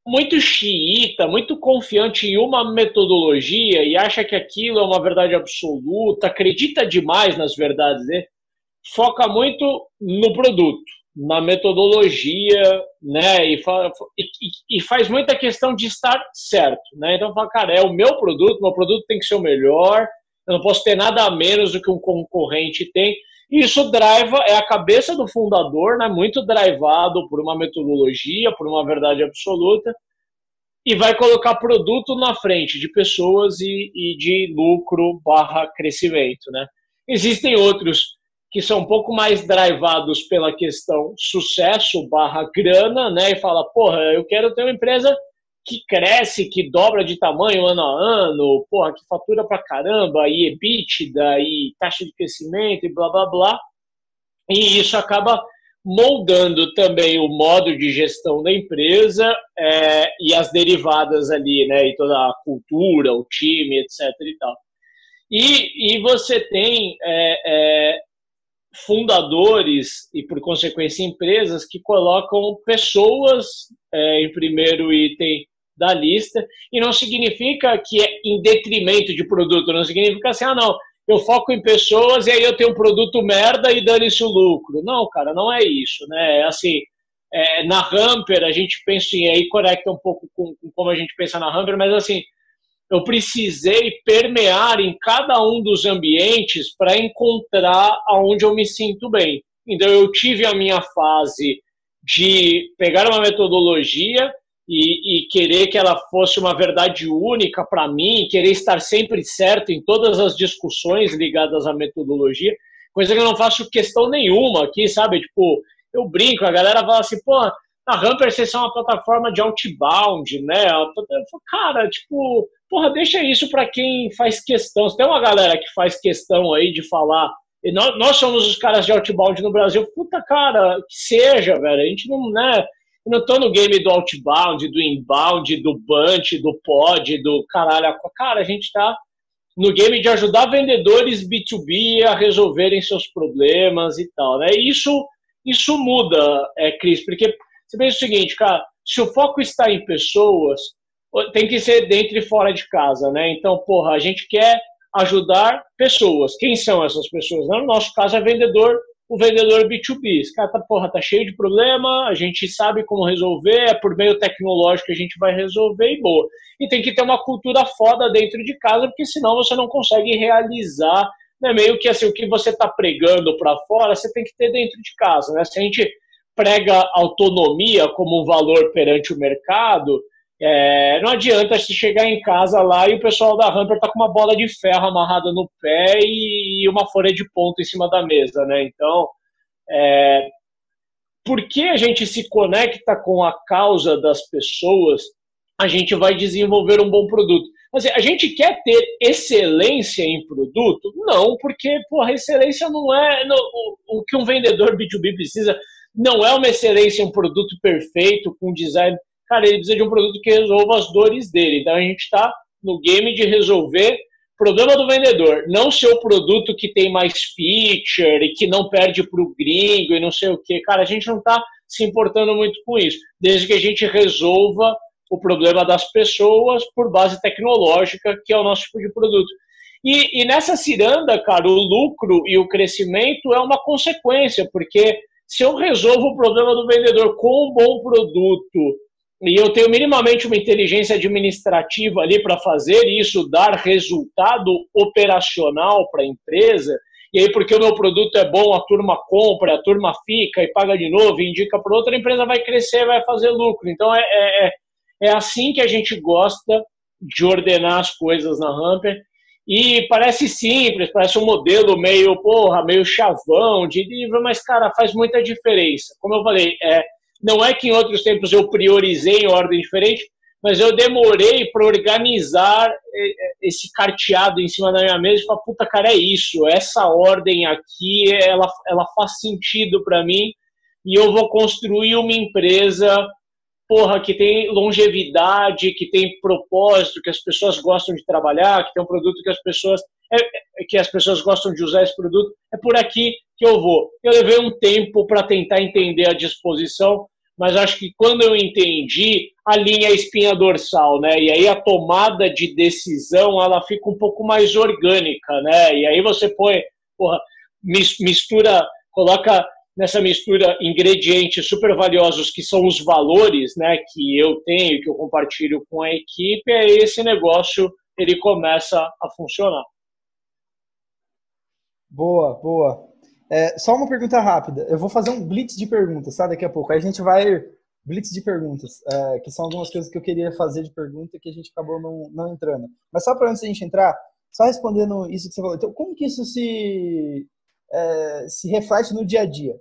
muito xiita, muito confiante em uma metodologia e acha que aquilo é uma verdade absoluta, acredita demais nas verdades, né? foca muito no produto, na metodologia, né? E, e, e, faz muita questão de estar certo, né? Então fala, cara, é o meu produto, meu produto tem que ser o melhor, eu não posso ter nada a menos do que um concorrente tem. Isso driva, é a cabeça do fundador, né, muito drivado por uma metodologia, por uma verdade absoluta, e vai colocar produto na frente de pessoas e, e de lucro barra crescimento. Né? Existem outros que são um pouco mais drivados pela questão sucesso barra grana, né? E fala, porra, eu quero ter uma empresa que cresce, que dobra de tamanho ano a ano, porra, que fatura pra caramba, e EBITDA, e taxa de crescimento, e blá blá blá. E isso acaba moldando também o modo de gestão da empresa é, e as derivadas ali, né, e toda a cultura, o time, etc. e tal. E, e você tem é, é, fundadores e, por consequência, empresas que colocam pessoas é, em primeiro item da lista, e não significa que é em detrimento de produto, não significa assim, ah, não, eu foco em pessoas e aí eu tenho um produto merda e dane-se o lucro. Não, cara, não é isso, né? É assim, é, na Hamper a gente pensa em, aí conecta um pouco com, com, como a gente pensa na Hamper, mas assim, eu precisei permear em cada um dos ambientes para encontrar aonde eu me sinto bem. Então eu tive a minha fase de pegar uma metodologia e, e, querer que ela fosse uma verdade única para mim, querer estar sempre certo em todas as discussões ligadas à metodologia, coisa que eu não faço questão nenhuma aqui, sabe? Tipo, eu brinco, a galera fala assim, pô, a Hamper vocês são uma plataforma de outbound, né? Cara, tipo, porra, deixa isso para quem faz questão. Se tem uma galera que faz questão aí de falar, nós, nós somos os caras de outbound no Brasil, puta cara, que seja, velho, a gente não, né? Não tô no game do outbound, do inbound, do bunch, do pod, do caralho. Cara, a gente tá no game de ajudar vendedores B2B a resolverem seus problemas e tal, né? Isso, isso muda, é, Cris, porque você pensa o seguinte, cara, se o foco está em pessoas, tem que ser dentro e fora de casa, né? Então, porra, a gente quer ajudar pessoas. Quem são essas pessoas? No nosso caso, é vendedor o vendedor B2B. Esse cara tá, porra, tá cheio de problema, a gente sabe como resolver, é por meio tecnológico que a gente vai resolver e boa. E tem que ter uma cultura foda dentro de casa, porque senão você não consegue realizar, né, meio que assim, o que você tá pregando para fora, você tem que ter dentro de casa, né? Se a gente prega autonomia como um valor perante o mercado, é, não adianta se chegar em casa lá e o pessoal da Hamper tá com uma bola de ferro amarrada no pé e uma folha de ponto em cima da mesa, né? Então, é, por que a gente se conecta com a causa das pessoas, a gente vai desenvolver um bom produto. Mas a gente quer ter excelência em produto? Não, porque porra, excelência não é o, o que um vendedor B2B precisa. Não é uma excelência, um produto perfeito, com design cara, ele precisa de um produto que resolva as dores dele. Então a gente está no game de resolver problema do vendedor, não ser o produto que tem mais feature e que não perde para o gringo e não sei o que. Cara, a gente não está se importando muito com isso, desde que a gente resolva o problema das pessoas por base tecnológica, que é o nosso tipo de produto. E, e nessa ciranda, cara, o lucro e o crescimento é uma consequência, porque se eu resolvo o problema do vendedor com um bom produto e eu tenho minimamente uma inteligência administrativa ali para fazer isso dar resultado operacional para a empresa, e aí porque o meu produto é bom, a turma compra, a turma fica e paga de novo e indica para outra, a empresa vai crescer, vai fazer lucro. Então é, é, é, é assim que a gente gosta de ordenar as coisas na Hamper. E parece simples, parece um modelo meio, porra, meio chavão de livro, mas, cara, faz muita diferença. Como eu falei, é, não é que em outros tempos eu priorizei em ordem diferente, mas eu demorei para organizar eh, eh, esse carteado em cima da minha mesa e falar, puta, cara, é isso, essa ordem aqui, ela, ela faz sentido para mim e eu vou construir uma empresa, porra, que tem longevidade, que tem propósito, que as pessoas gostam de trabalhar, que tem um produto que as pessoas é, é, que as pessoas gostam de usar esse produto, é por aqui que eu vou. Eu levei um tempo para tentar entender a disposição, mas acho que quando eu entendi, a linha é espinha dorsal, né? E aí a tomada de decisão, ela fica um pouco mais orgânica, né? E aí você põe, porra, mistura, coloca nessa mistura ingredientes super valiosos que são os valores, né, que eu tenho, que eu compartilho com a equipe, aí esse negócio ele começa a funcionar. Boa, boa. É, só uma pergunta rápida. Eu vou fazer um blitz de perguntas, tá? Daqui a pouco. Aí a gente vai. Blitz de perguntas, é, que são algumas coisas que eu queria fazer de pergunta que a gente acabou não, não entrando. Mas só para antes da gente entrar, só respondendo isso que você falou. Então, como que isso se, é, se reflete no dia a dia?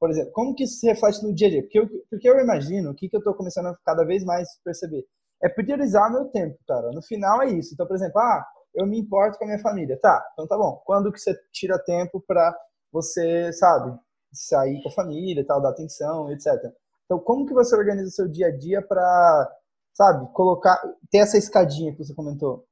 por exemplo, como que isso se reflete no dia a dia? Porque eu, porque eu imagino, o que, que eu estou começando a cada vez mais perceber? É priorizar meu tempo, cara. No final é isso. Então, por exemplo, ah, eu me importo com a minha família. Tá, então tá bom. Quando que você tira tempo para você, sabe, sair com a família, tal, dar atenção, etc. Então, como que você organiza o seu dia a dia para, sabe, colocar, ter essa escadinha que você comentou?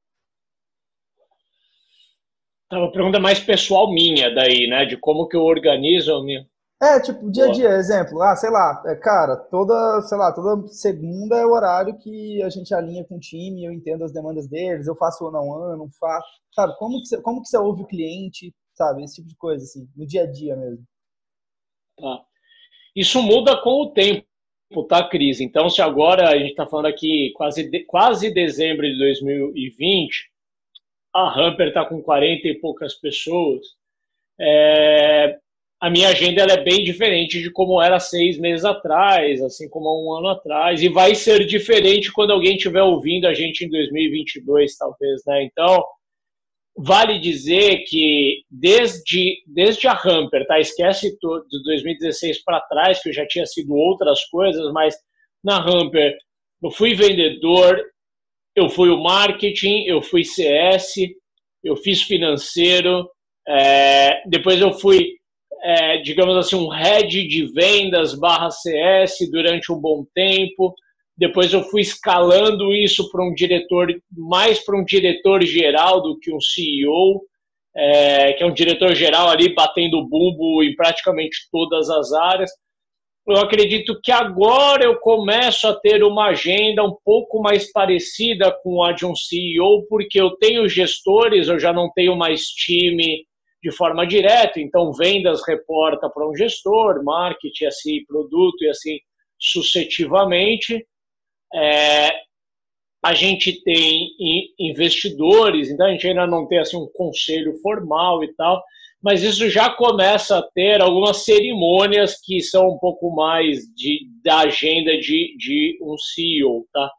Então, uma pergunta mais pessoal minha daí, né, de como que eu organizo a minha é, tipo, dia a dia, exemplo, ah, sei lá, é, cara, toda, sei lá, toda segunda é o horário que a gente alinha com o time, eu entendo as demandas deles, eu faço ano a ano, não faço, sabe, como que você, como que você ouve o cliente, sabe, esse tipo de coisa, assim, no dia a dia mesmo. Tá. Isso muda com o tempo, tá, Cris? Então, se agora a gente está falando aqui quase, de, quase dezembro de 2020, a Hamper está com 40 e poucas pessoas, é, a minha agenda ela é bem diferente de como era seis meses atrás, assim como há um ano atrás, e vai ser diferente quando alguém estiver ouvindo a gente em 2022, talvez, né? Então, vale dizer que desde, desde a Hamper, tá? Esquece de 2016 para trás, que eu já tinha sido outras coisas, mas na Hamper eu fui vendedor, eu fui o marketing, eu fui CS, eu fiz financeiro, é, depois eu fui, é, digamos assim, um head de vendas barra CS durante um bom tempo. Depois eu fui escalando isso para um diretor, mais para um diretor geral do que um CEO, é, que é um diretor geral ali batendo bumbo em praticamente todas as áreas. Eu acredito que agora eu começo a ter uma agenda um pouco mais parecida com a de um CEO, porque eu tenho gestores, eu já não tenho mais time de forma direta, então vendas reporta para um gestor, marketing assim, produto e assim sucessivamente. É, a gente tem investidores, então a gente ainda não tem assim um conselho formal e tal, mas isso já começa a ter algumas cerimônias que são um pouco mais de, da agenda de, de um CEO, tá?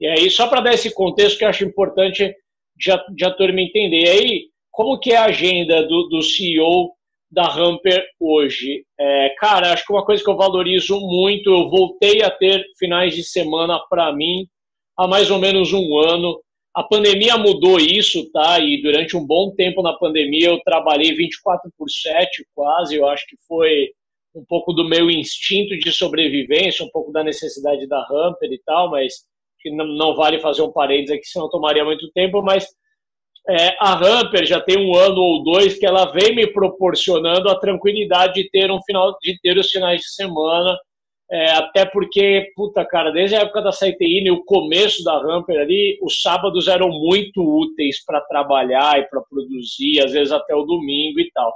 E aí, só para dar esse contexto que eu acho importante de a, de a turma entender. E aí, como que é a agenda do, do CEO da Hamper hoje? É, cara, acho que uma coisa que eu valorizo muito, eu voltei a ter finais de semana para mim há mais ou menos um ano. A pandemia mudou isso, tá? E durante um bom tempo na pandemia eu trabalhei 24 por 7 quase. Eu acho que foi um pouco do meu instinto de sobrevivência, um pouco da necessidade da Hamper e tal, mas que não, não vale fazer um parênteses aqui, senão tomaria muito tempo. Mas é, a Hamper já tem um ano ou dois que ela vem me proporcionando a tranquilidade de ter um final, de ter os finais de semana é, até porque, puta cara, desde a época da CTI, o começo da Ramper ali, os sábados eram muito úteis para trabalhar e para produzir, às vezes até o domingo e tal.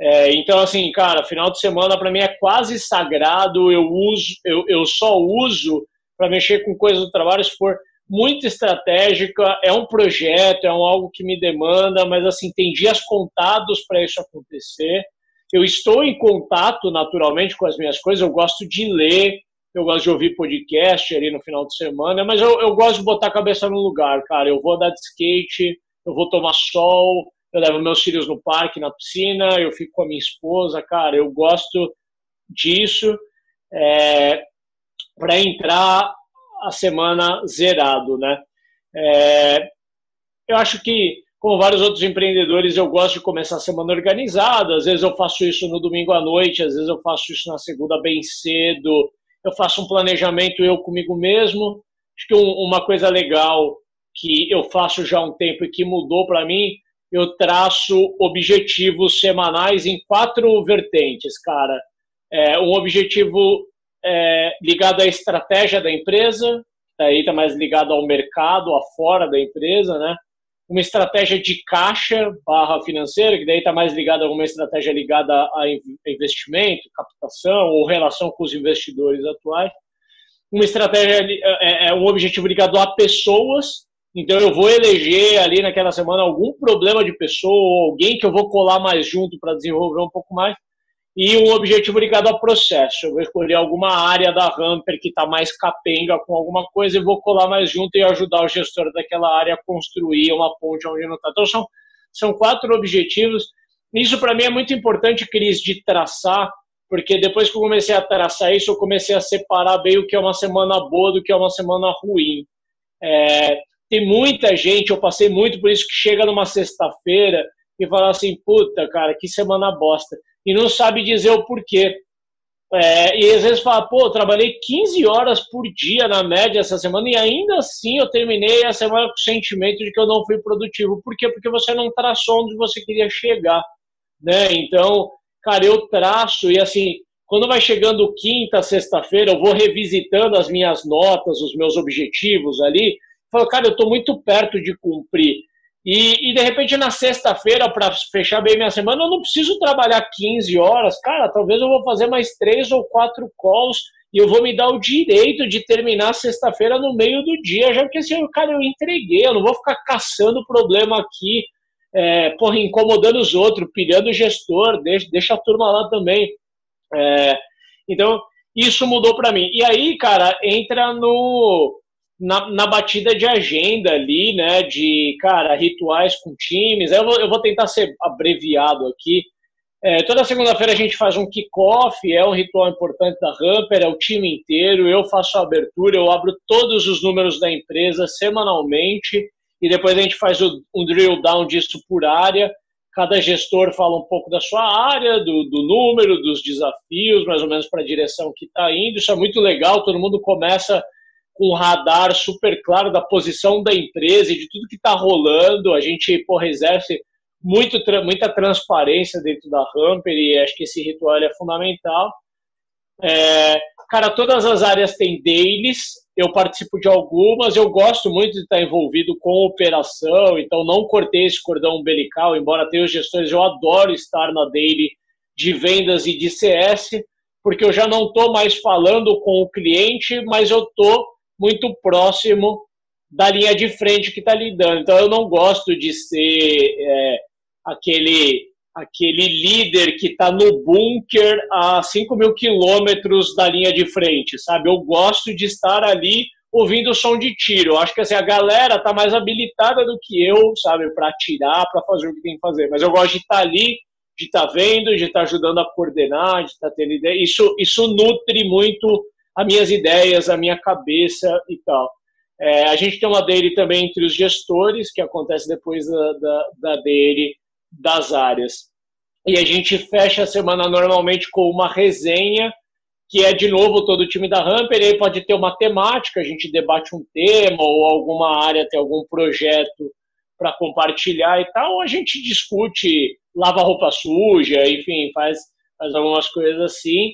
É, então, assim, cara, final de semana para mim é quase sagrado. Eu uso, eu, eu só uso para mexer com coisas do trabalho se for muito estratégica. É um projeto, é um algo que me demanda, mas assim tem dias contados para isso acontecer. Eu estou em contato naturalmente com as minhas coisas, eu gosto de ler, eu gosto de ouvir podcast ali no final de semana, mas eu, eu gosto de botar a cabeça no lugar, cara. Eu vou andar de skate, eu vou tomar sol, eu levo meus filhos no parque, na piscina, eu fico com a minha esposa, cara. Eu gosto disso é, para entrar a semana zerado, né? É, eu acho que como vários outros empreendedores, eu gosto de começar a semana organizada. Às vezes eu faço isso no domingo à noite, às vezes eu faço isso na segunda bem cedo. Eu faço um planejamento eu comigo mesmo. Acho que um, uma coisa legal que eu faço já há um tempo e que mudou para mim, eu traço objetivos semanais em quatro vertentes, cara. É, um objetivo é, ligado à estratégia da empresa, daí está mais ligado ao mercado, fora da empresa, né? uma estratégia de caixa barra financeira, que daí está mais ligada a uma estratégia ligada a investimento, captação ou relação com os investidores atuais. Uma estratégia, é, é um objetivo ligado a pessoas, então eu vou eleger ali naquela semana algum problema de pessoa, alguém que eu vou colar mais junto para desenvolver um pouco mais e um objetivo ligado ao processo. Eu vou escolher alguma área da Hamper que está mais capenga com alguma coisa e vou colar mais junto e ajudar o gestor daquela área a construir uma ponte onde não está. Então, são, são quatro objetivos. Isso, para mim, é muito importante, Cris, de traçar, porque depois que eu comecei a traçar isso, eu comecei a separar bem o que é uma semana boa do que é uma semana ruim. É, tem muita gente, eu passei muito por isso, que chega numa sexta-feira e fala assim, puta, cara, que semana bosta. E não sabe dizer o porquê. É, e às vezes fala, pô, trabalhei 15 horas por dia na média essa semana e ainda assim eu terminei a semana com o sentimento de que eu não fui produtivo. Por quê? Porque você não traçou onde você queria chegar. Né? Então, cara, eu traço e assim, quando vai chegando quinta, sexta-feira, eu vou revisitando as minhas notas, os meus objetivos ali. Falo, cara, eu estou muito perto de cumprir. E, e de repente na sexta-feira, para fechar bem minha semana, eu não preciso trabalhar 15 horas. Cara, talvez eu vou fazer mais três ou quatro calls e eu vou me dar o direito de terminar sexta-feira no meio do dia, já que assim, cara, eu entreguei, eu não vou ficar caçando problema aqui, é, porra, incomodando os outros, pilhando o gestor, deixa, deixa a turma lá também. É, então, isso mudou para mim. E aí, cara, entra no na, na, batida de agenda ali, né, de, cara, rituais com times. Eu vou, eu vou tentar ser abreviado aqui. É, toda segunda-feira a gente faz um kickoff, é um ritual importante da Hamper, é o time inteiro, eu faço a abertura, eu abro todos os números da empresa semanalmente e depois a gente faz o, um drill down disso por área. Cada gestor fala um pouco da sua área, do, do número, dos desafios, mais ou menos para a direção que está indo. Isso é muito legal, todo mundo começa um radar super claro da posição da empresa e de tudo que está rolando. A gente porra, exerce muito, muita transparência dentro da Hamper e acho que esse ritual é fundamental. É, cara, todas as áreas têm dailies, eu participo de algumas, eu gosto muito de estar envolvido com operação, então não cortei esse cordão umbilical, embora tenha os gestores, eu adoro estar na daily de vendas e de CS, porque eu já não estou mais falando com o cliente, mas eu estou muito próximo da linha de frente que está lidando. Então eu não gosto de ser é, aquele aquele líder que está no bunker a 5 mil quilômetros da linha de frente, sabe? Eu gosto de estar ali ouvindo o som de tiro. Eu acho que assim, a galera está mais habilitada do que eu, sabe, para atirar, para fazer o que tem que fazer. Mas eu gosto de estar tá ali, de estar tá vendo, de estar tá ajudando a coordenar, de estar tá tendo ideia. Isso, isso nutre muito as minhas ideias, a minha cabeça e tal. É, a gente tem uma daily também entre os gestores, que acontece depois da, da, da daily das áreas. E a gente fecha a semana normalmente com uma resenha, que é de novo todo o time da Hamper, e aí pode ter uma temática, a gente debate um tema, ou alguma área tem algum projeto para compartilhar e tal, a gente discute, lava roupa suja, enfim, faz, faz algumas coisas assim.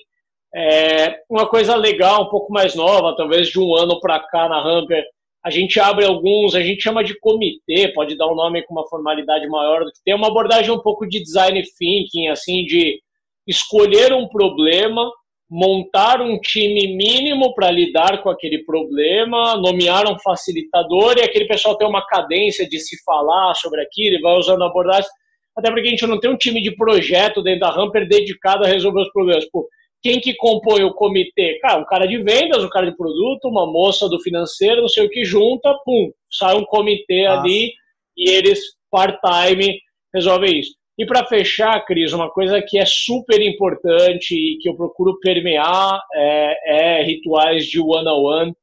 É, uma coisa legal, um pouco mais nova, talvez de um ano para cá na Hamper, a gente abre alguns, a gente chama de comitê, pode dar um nome com uma formalidade maior, tem uma abordagem um pouco de design thinking, assim, de escolher um problema, montar um time mínimo para lidar com aquele problema, nomear um facilitador e aquele pessoal tem uma cadência de se falar sobre aquilo e vai usando abordagem. Até porque a gente não tem um time de projeto dentro da Hamper dedicado a resolver os problemas. Pô, quem que compõe o comitê? Cara, um cara de vendas, um cara de produto, uma moça do financeiro, não sei o que, junta, pum, sai um comitê Nossa. ali e eles, part-time, resolvem isso. E para fechar, Cris, uma coisa que é super importante e que eu procuro permear é, é rituais de one-on-one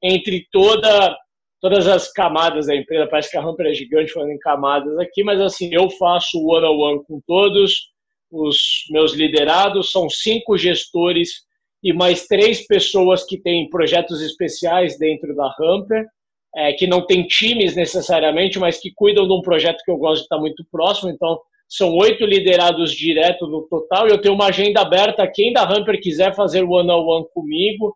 entre toda, todas as camadas da empresa. Parece que a Hamper é gigante falando em camadas aqui, mas assim, eu faço one-on-one com todos, os meus liderados, são cinco gestores e mais três pessoas que têm projetos especiais dentro da Hamper, é, que não têm times necessariamente, mas que cuidam de um projeto que eu gosto de estar muito próximo. Então, são oito liderados direto no total, e eu tenho uma agenda aberta. Quem da Hamper quiser fazer one-on-one -on -one comigo,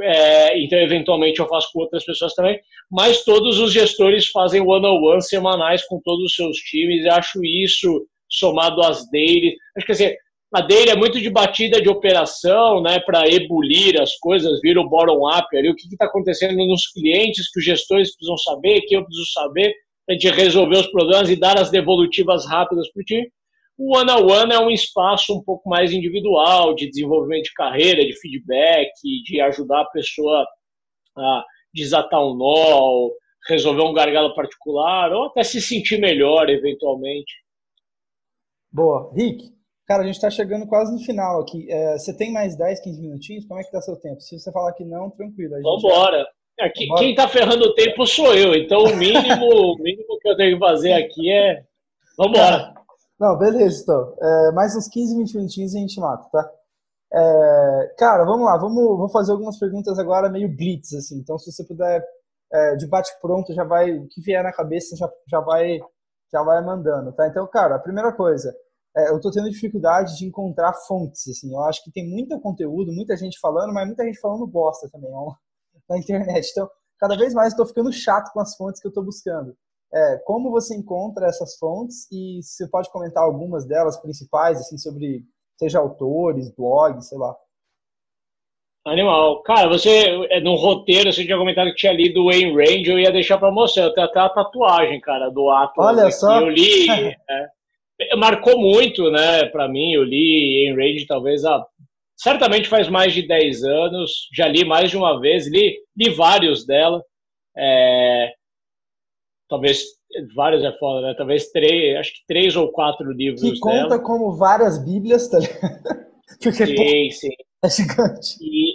é, então eventualmente eu faço com outras pessoas também, mas todos os gestores fazem one-on-one -on -one semanais com todos os seus times, e acho isso somado às daily. Acho que assim, a daily é muito de batida de operação, né, para ebulir as coisas, vir o bottom-up ali, o que está acontecendo nos clientes que os gestores precisam saber, que eu preciso saber, é de resolver os problemas e dar as devolutivas rápidas para o time. O one-on-one é um espaço um pouco mais individual, de desenvolvimento de carreira, de feedback, de ajudar a pessoa a desatar um nó, resolver um gargalo particular, ou até se sentir melhor, eventualmente. Boa. Rick, Cara, a gente está chegando quase no final aqui. É, você tem mais 10, 15 minutinhos? Como é que tá seu tempo? Se você falar que não, tranquilo. Gente... Vambora. É, quem está ferrando o tempo sou eu, então o mínimo, [LAUGHS] o mínimo que eu tenho que fazer aqui é. Vambora. Não, beleza, então. É, mais uns 15, 20 minutinhos e a gente mata, tá? É, cara, vamos lá, vamos, vou fazer algumas perguntas agora meio blitz, assim. Então, se você puder, é, de bate pronto, já vai, o que vier na cabeça já, já vai, já vai mandando, tá? Então, cara, a primeira coisa, é, eu estou tendo dificuldade de encontrar fontes, assim. Eu acho que tem muito conteúdo, muita gente falando, mas muita gente falando bosta também ó, [LAUGHS] na internet. Então, cada vez mais estou ficando chato com as fontes que eu estou buscando. É, como você encontra essas fontes e você pode comentar algumas delas principais, assim, sobre seja autores, blogs, sei lá. Animal. Cara, você, é, no roteiro, você tinha comentado que tinha lido o Wayne Range, eu ia deixar para mostrar. Eu tenho até a tatuagem, cara, do ato. Olha só. Eu li. é, marcou muito, né, para mim. Eu li em Range talvez há certamente faz mais de 10 anos, já li mais de uma vez, li, li vários dela. É, talvez vários é foda, né? Talvez três, acho que três ou quatro livros que conta dela. como várias bíblias, tá [LAUGHS] Porque sim, sim. é gigante. E,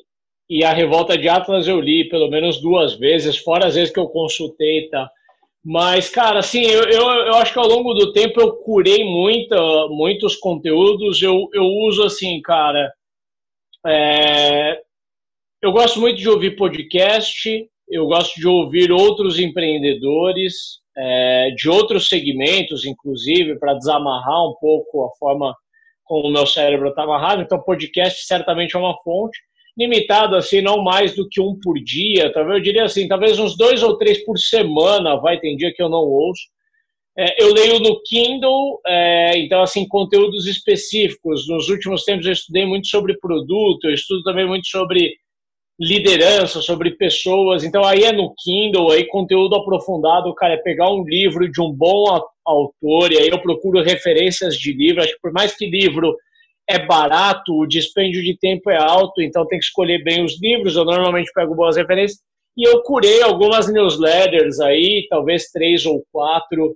e a Revolta de Atlas eu li pelo menos duas vezes, fora as vezes que eu consultei, tá? Mas, cara, assim, eu, eu, eu acho que ao longo do tempo eu curei muita, muitos conteúdos. Eu, eu uso, assim, cara. É, eu gosto muito de ouvir podcast, eu gosto de ouvir outros empreendedores, é, de outros segmentos, inclusive, para desamarrar um pouco a forma como o meu cérebro está amarrado. Então, podcast certamente é uma fonte limitado assim, não mais do que um por dia, talvez eu diria assim, talvez uns dois ou três por semana, vai, tem dia que eu não ouço. É, eu leio no Kindle, é, então assim, conteúdos específicos. Nos últimos tempos eu estudei muito sobre produto, eu estudo também muito sobre liderança, sobre pessoas. Então aí é no Kindle, aí conteúdo aprofundado, cara, é pegar um livro de um bom autor, e aí eu procuro referências de livro, acho que por mais que livro é barato, o dispêndio de tempo é alto, então tem que escolher bem os livros. Eu normalmente pego boas referências. E eu curei algumas newsletters aí, talvez três ou quatro,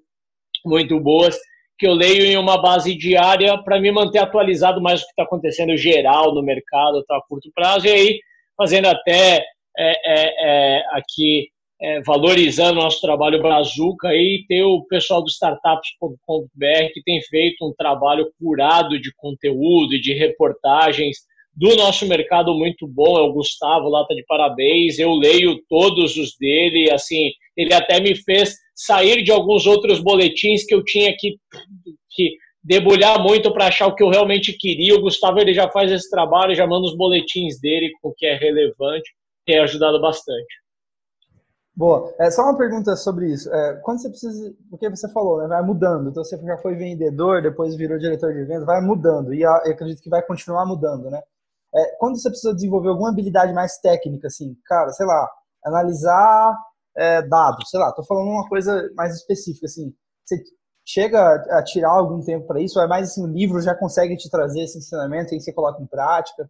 muito boas, que eu leio em uma base diária para me manter atualizado mais do que está acontecendo geral no mercado tá, a curto prazo. E aí, fazendo até é, é, é, aqui é, valorizando nosso trabalho Brazuca e ter o pessoal do startups.com.br que tem feito um trabalho curado de conteúdo e de reportagens do nosso mercado muito bom, é o Gustavo lá tá de parabéns, eu leio todos os dele, assim, ele até me fez sair de alguns outros boletins que eu tinha que, que debulhar muito para achar o que eu realmente queria, o Gustavo ele já faz esse trabalho, já manda os boletins dele com o que é relevante, tem ajudado bastante. Boa. É, só uma pergunta sobre isso. É, quando você precisa, porque você falou, né, vai mudando. Então você já foi vendedor, depois virou diretor de vendas, vai mudando. E acredito que vai continuar mudando, né? É, quando você precisa desenvolver alguma habilidade mais técnica, assim, cara, sei lá, analisar é, dados, sei lá, tô falando uma coisa mais específica, assim, você chega a tirar algum tempo para isso? Ou é mais assim, o livro já consegue te trazer esse ensinamento e você coloca em prática?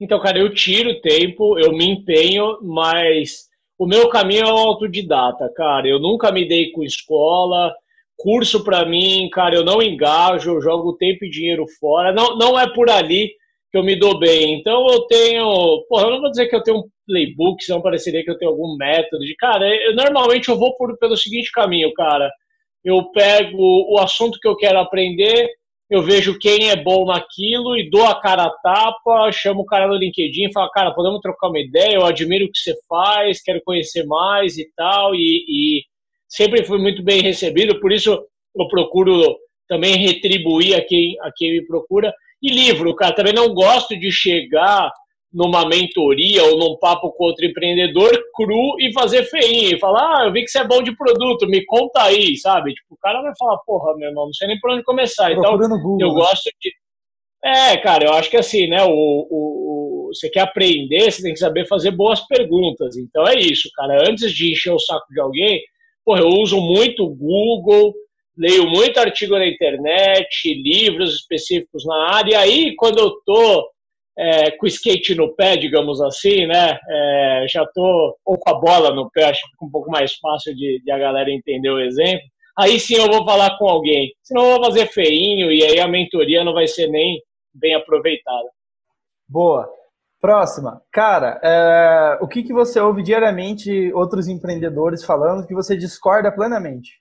Então, cara, eu tiro tempo, eu me empenho, mas o meu caminho é o autodidata, cara. Eu nunca me dei com escola, curso para mim, cara, eu não engajo, eu jogo tempo e dinheiro fora. Não, não é por ali que eu me dou bem. Então eu tenho, porra, eu não vou dizer que eu tenho um playbook, senão pareceria que eu tenho algum método de, cara, eu, normalmente eu vou por, pelo seguinte caminho, cara. Eu pego o assunto que eu quero aprender, eu vejo quem é bom naquilo e dou a cara a tapa, chamo o cara no LinkedIn e falo, cara, podemos trocar uma ideia, eu admiro o que você faz, quero conhecer mais e tal, e, e sempre fui muito bem recebido, por isso eu procuro também retribuir a quem, a quem me procura. E livro, cara, também não gosto de chegar numa mentoria ou num papo com outro empreendedor cru e fazer feinho e falar, ah, eu vi que você é bom de produto, me conta aí, sabe? Tipo, o cara vai falar, porra, meu irmão, não sei nem por onde começar. Então, Google, eu né? gosto de. É, cara, eu acho que assim, né? O, o, o, você quer aprender, você tem que saber fazer boas perguntas. Então é isso, cara. Antes de encher o saco de alguém, porra, eu uso muito o Google, leio muito artigo na internet, livros específicos na área, e aí, quando eu tô é, com o skate no pé, digamos assim, né? É, já tô ou com a bola no pé, acho que fica um pouco mais fácil de, de, a galera entender o exemplo. aí sim eu vou falar com alguém. Senão eu vou fazer feinho e aí a mentoria não vai ser nem bem aproveitada. Boa. Próxima. Cara, é, o que, que você ouve diariamente outros empreendedores falando que você discorda plenamente?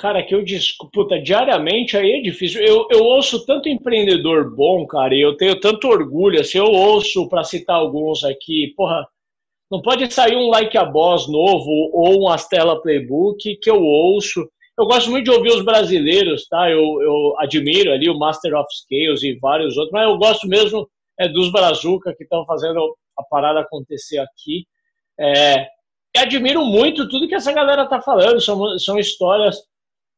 Cara, que eu disputa diariamente aí é difícil. Eu, eu ouço tanto empreendedor bom, cara, e eu tenho tanto orgulho. Assim, eu ouço, para citar alguns aqui, porra, não pode sair um Like a Boss novo ou um Astela Playbook que eu ouço. Eu gosto muito de ouvir os brasileiros, tá? Eu, eu admiro ali o Master of Scales e vários outros, mas eu gosto mesmo é, dos Brazuca que estão fazendo a parada acontecer aqui. É, admiro muito tudo que essa galera tá falando. São, são histórias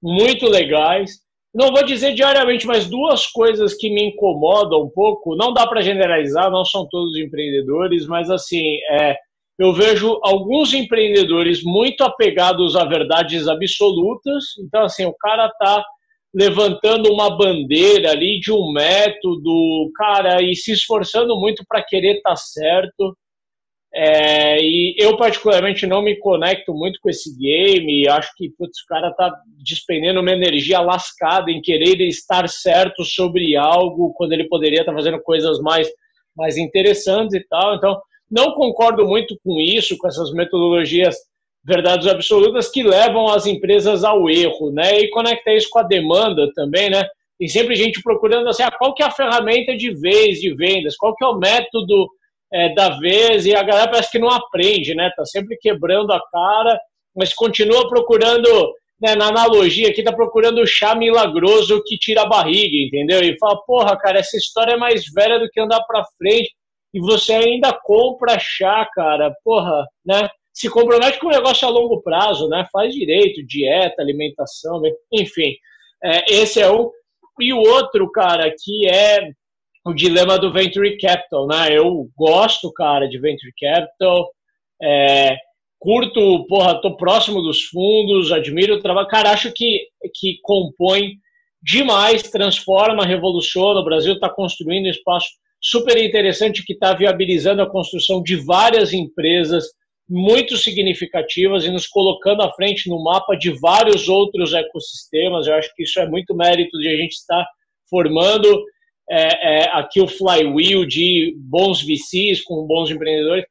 muito legais. Não vou dizer diariamente, mas duas coisas que me incomodam um pouco. Não dá para generalizar, não são todos empreendedores, mas assim, é, eu vejo alguns empreendedores muito apegados a verdades absolutas. Então, assim, o cara tá levantando uma bandeira ali de um método, cara, e se esforçando muito para querer estar tá certo. É, e eu, particularmente, não me conecto muito com esse game. Acho que putz, o cara tá despendendo uma energia lascada em querer estar certo sobre algo, quando ele poderia estar tá fazendo coisas mais, mais interessantes e tal. Então, não concordo muito com isso, com essas metodologias verdades absolutas que levam as empresas ao erro, né? E conecta isso com a demanda também, né? Tem sempre gente procurando assim, ah, qual que é a ferramenta de vez de vendas, qual que é o método é, da vez, e a galera parece que não aprende, né? Tá sempre quebrando a cara, mas continua procurando, né, na analogia aqui, tá procurando o chá milagroso que tira a barriga, entendeu? E fala, porra, cara, essa história é mais velha do que andar pra frente, e você ainda compra chá, cara, porra, né? Se compromete com o negócio a longo prazo, né? Faz direito, dieta, alimentação, enfim. É, esse é um. E o outro, cara, que é o dilema do venture capital, né? Eu gosto, cara, de venture capital, é, curto, porra, tô próximo dos fundos, admiro o trabalho, cara, acho que, que compõe demais, transforma, revoluciona, o Brasil está construindo um espaço super interessante que está viabilizando a construção de várias empresas muito significativas e nos colocando à frente no mapa de vários outros ecossistemas. Eu acho que isso é muito mérito de a gente estar formando é, é, aqui o flywheel de bons VCs com bons empreendedores,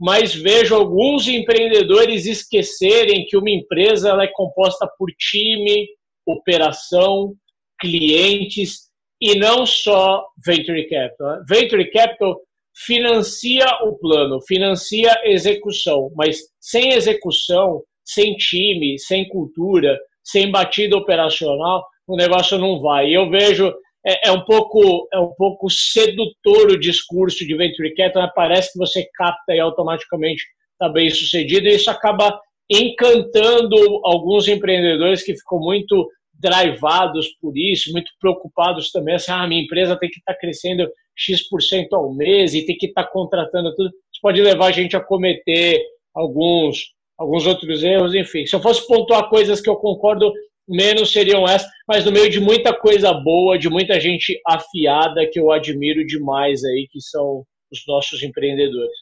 mas vejo alguns empreendedores esquecerem que uma empresa ela é composta por time, operação, clientes e não só venture capital. Né? Venture capital financia o plano, financia execução, mas sem execução, sem time, sem cultura, sem batida operacional, o negócio não vai. E eu vejo é, é, um pouco é um pouco sedutor o discurso de venture capital, né? parece que você capta e automaticamente está bem sucedido e isso acaba encantando alguns empreendedores que ficam muito drivados por isso, muito preocupados também, assim, ah, minha empresa tem que estar tá crescendo X% ao mês e tem que estar tá contratando tudo. Isso pode levar a gente a cometer alguns, alguns outros erros, enfim. Se eu fosse pontuar coisas que eu concordo menos seriam essas, mas no meio de muita coisa boa, de muita gente afiada que eu admiro demais aí, que são os nossos empreendedores.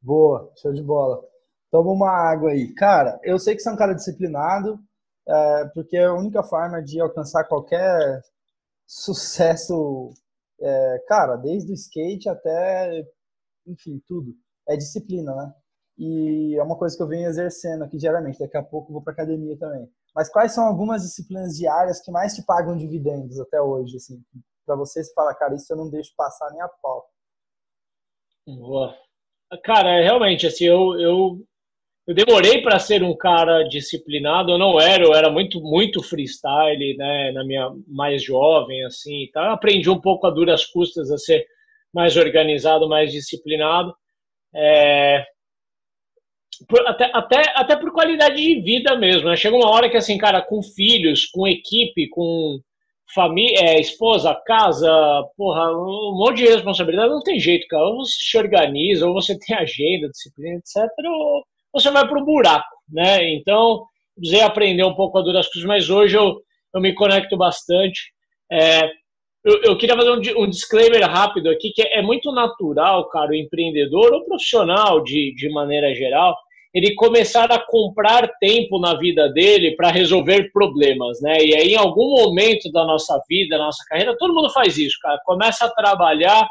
Boa, show de bola. Toma uma água aí. Cara, eu sei que você é um cara disciplinado, é, porque a única forma de alcançar qualquer sucesso, é, cara, desde o skate até, enfim, tudo, é disciplina, né? E é uma coisa que eu venho exercendo aqui diariamente. Daqui a pouco eu vou para academia também. Mas quais são algumas disciplinas diárias que mais te pagam dividendos até hoje, assim, para você se falar, cara, isso eu não deixo passar nem a pau? Boa. Cara, é, realmente, assim, eu, eu, eu demorei para ser um cara disciplinado, eu não era, eu era muito, muito freestyle, né, na minha mais jovem, assim, tá? aprendi um pouco a duras custas a ser mais organizado, mais disciplinado. É, por, até, até, até por qualidade de vida mesmo. Né? Chega uma hora que, assim, cara, com filhos, com equipe, com família, é, esposa, casa, porra, um monte de responsabilidade, não tem jeito, cara. Ou você se organiza, ou você tem agenda, disciplina, etc., ou você vai pro buraco, né? Então, precisei aprender um pouco a duras coisas, mas hoje eu, eu me conecto bastante. É, eu, eu, queria fazer um, um, disclaimer rápido aqui, que é, é muito natural, cara, o empreendedor ou profissional de, de maneira geral, ele começar a comprar tempo na vida dele para resolver problemas, né? E aí, em algum momento da nossa vida, da nossa carreira, todo mundo faz isso, cara. Começa a trabalhar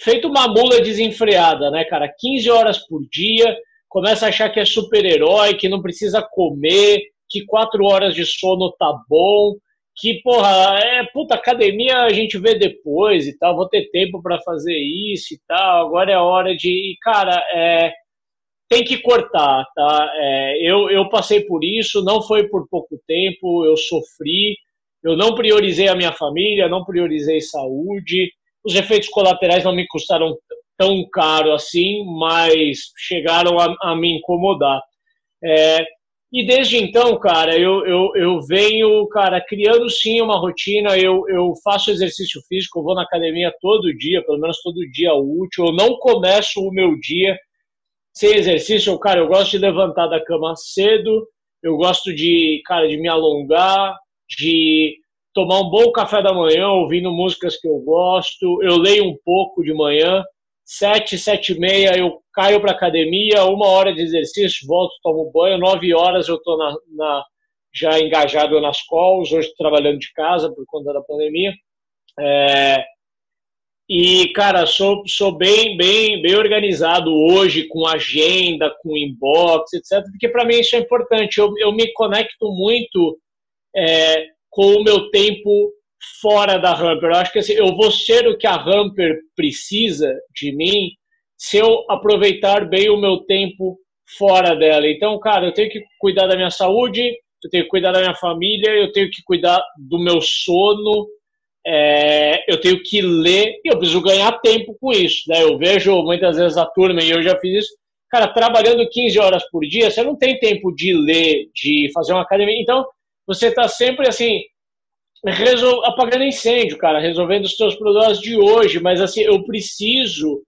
feito uma mula desenfreada, né, cara? 15 horas por dia, começa a achar que é super-herói, que não precisa comer, que quatro horas de sono tá bom, que, porra, é puta academia a gente vê depois e tal, vou ter tempo para fazer isso e tal, agora é a hora de. Cara, é tem que cortar, tá? É, eu, eu passei por isso, não foi por pouco tempo, eu sofri, eu não priorizei a minha família, não priorizei saúde, os efeitos colaterais não me custaram tão caro assim, mas chegaram a, a me incomodar. É, e desde então, cara, eu, eu, eu venho, cara, criando sim uma rotina, eu, eu faço exercício físico, eu vou na academia todo dia, pelo menos todo dia útil, eu não começo o meu dia sem exercício, cara, eu gosto de levantar da cama cedo, eu gosto de, cara, de me alongar, de tomar um bom café da manhã, ouvindo músicas que eu gosto, eu leio um pouco de manhã, sete, sete e meia eu caio para academia, uma hora de exercício, volto, tomo banho, nove horas eu estou na, na, já engajado nas calls, hoje trabalhando de casa por conta da pandemia, é, e, cara, sou, sou bem, bem, bem organizado hoje com agenda, com inbox, etc. Porque para mim isso é importante. Eu, eu me conecto muito é, com o meu tempo fora da Hamper. Eu acho que assim, eu vou ser o que a Hamper precisa de mim se eu aproveitar bem o meu tempo fora dela. Então, cara, eu tenho que cuidar da minha saúde, eu tenho que cuidar da minha família, eu tenho que cuidar do meu sono, é, eu tenho que ler e eu preciso ganhar tempo com isso. Né? Eu vejo muitas vezes a turma, e eu já fiz isso, cara, trabalhando 15 horas por dia, você não tem tempo de ler, de fazer uma academia. Então, você está sempre assim, resol... apagando incêndio, cara, resolvendo os seus problemas de hoje. Mas assim, eu preciso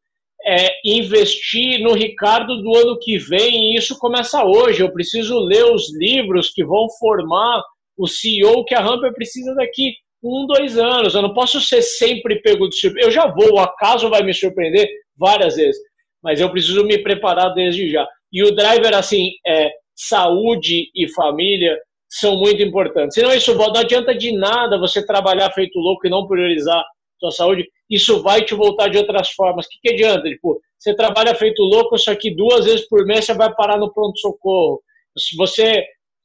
é, investir no Ricardo do ano que vem e isso começa hoje. Eu preciso ler os livros que vão formar o CEO que a Hamper precisa daqui um, dois anos. Eu não posso ser sempre pego de surpresa. Eu já vou, o acaso vai me surpreender várias vezes, mas eu preciso me preparar desde já. E o driver, assim, é, saúde e família são muito importantes. Senão isso não adianta de nada você trabalhar feito louco e não priorizar sua saúde. Isso vai te voltar de outras formas. O que, que adianta? Tipo, você trabalha feito louco, só que duas vezes por mês você vai parar no pronto-socorro. Se você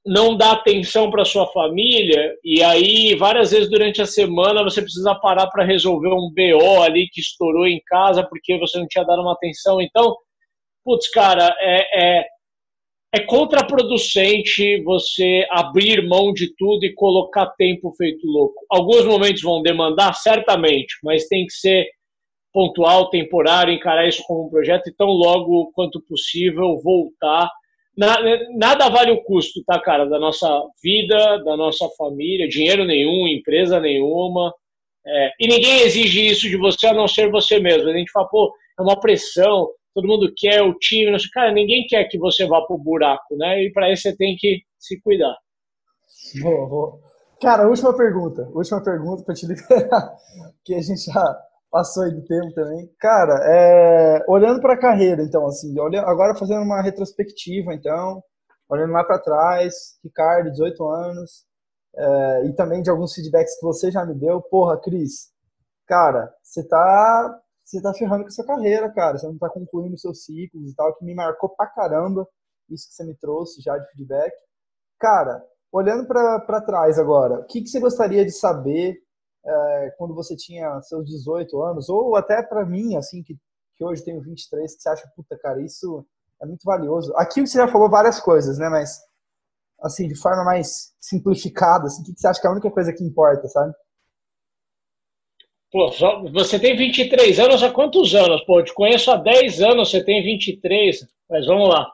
não dá atenção para sua família e aí várias vezes durante a semana você precisa parar para resolver um BO ali que estourou em casa porque você não tinha dado uma atenção. Então, putz, cara, é, é, é contraproducente você abrir mão de tudo e colocar tempo feito louco. Alguns momentos vão demandar, certamente, mas tem que ser pontual, temporário, encarar isso como um projeto e tão logo quanto possível voltar nada vale o custo, tá, cara, da nossa vida, da nossa família, dinheiro nenhum, empresa nenhuma. É, e ninguém exige isso de você a não ser você mesmo. A gente fala, pô, é uma pressão, todo mundo quer o time. Não sei, cara, ninguém quer que você vá pro buraco, né? E para isso você tem que se cuidar. Vou, vou. Cara, última pergunta. Última pergunta para te liberar, [LAUGHS] que a gente já passou aí do tempo também. Cara, é, olhando para a carreira, então, assim, agora fazendo uma retrospectiva, então, olhando lá para trás, Ricardo, 18 anos, é, e também de alguns feedbacks que você já me deu. Porra, Cris, cara, você tá, você tá ferrando com a sua carreira, cara, você não tá concluindo seus ciclos e tal, que me marcou pra caramba isso que você me trouxe já de feedback. Cara, olhando para trás agora, o que, que você gostaria de saber é, quando você tinha seus 18 anos, ou até para mim, assim, que, que hoje tenho 23, que você acha, puta, cara, isso é muito valioso. Aqui você já falou várias coisas, né, mas, assim, de forma mais simplificada, assim, o que, você acha que é a única coisa que importa, sabe? Pô, você tem 23 anos há quantos anos? Pô, eu te conheço há 10 anos, você tem 23, mas vamos lá.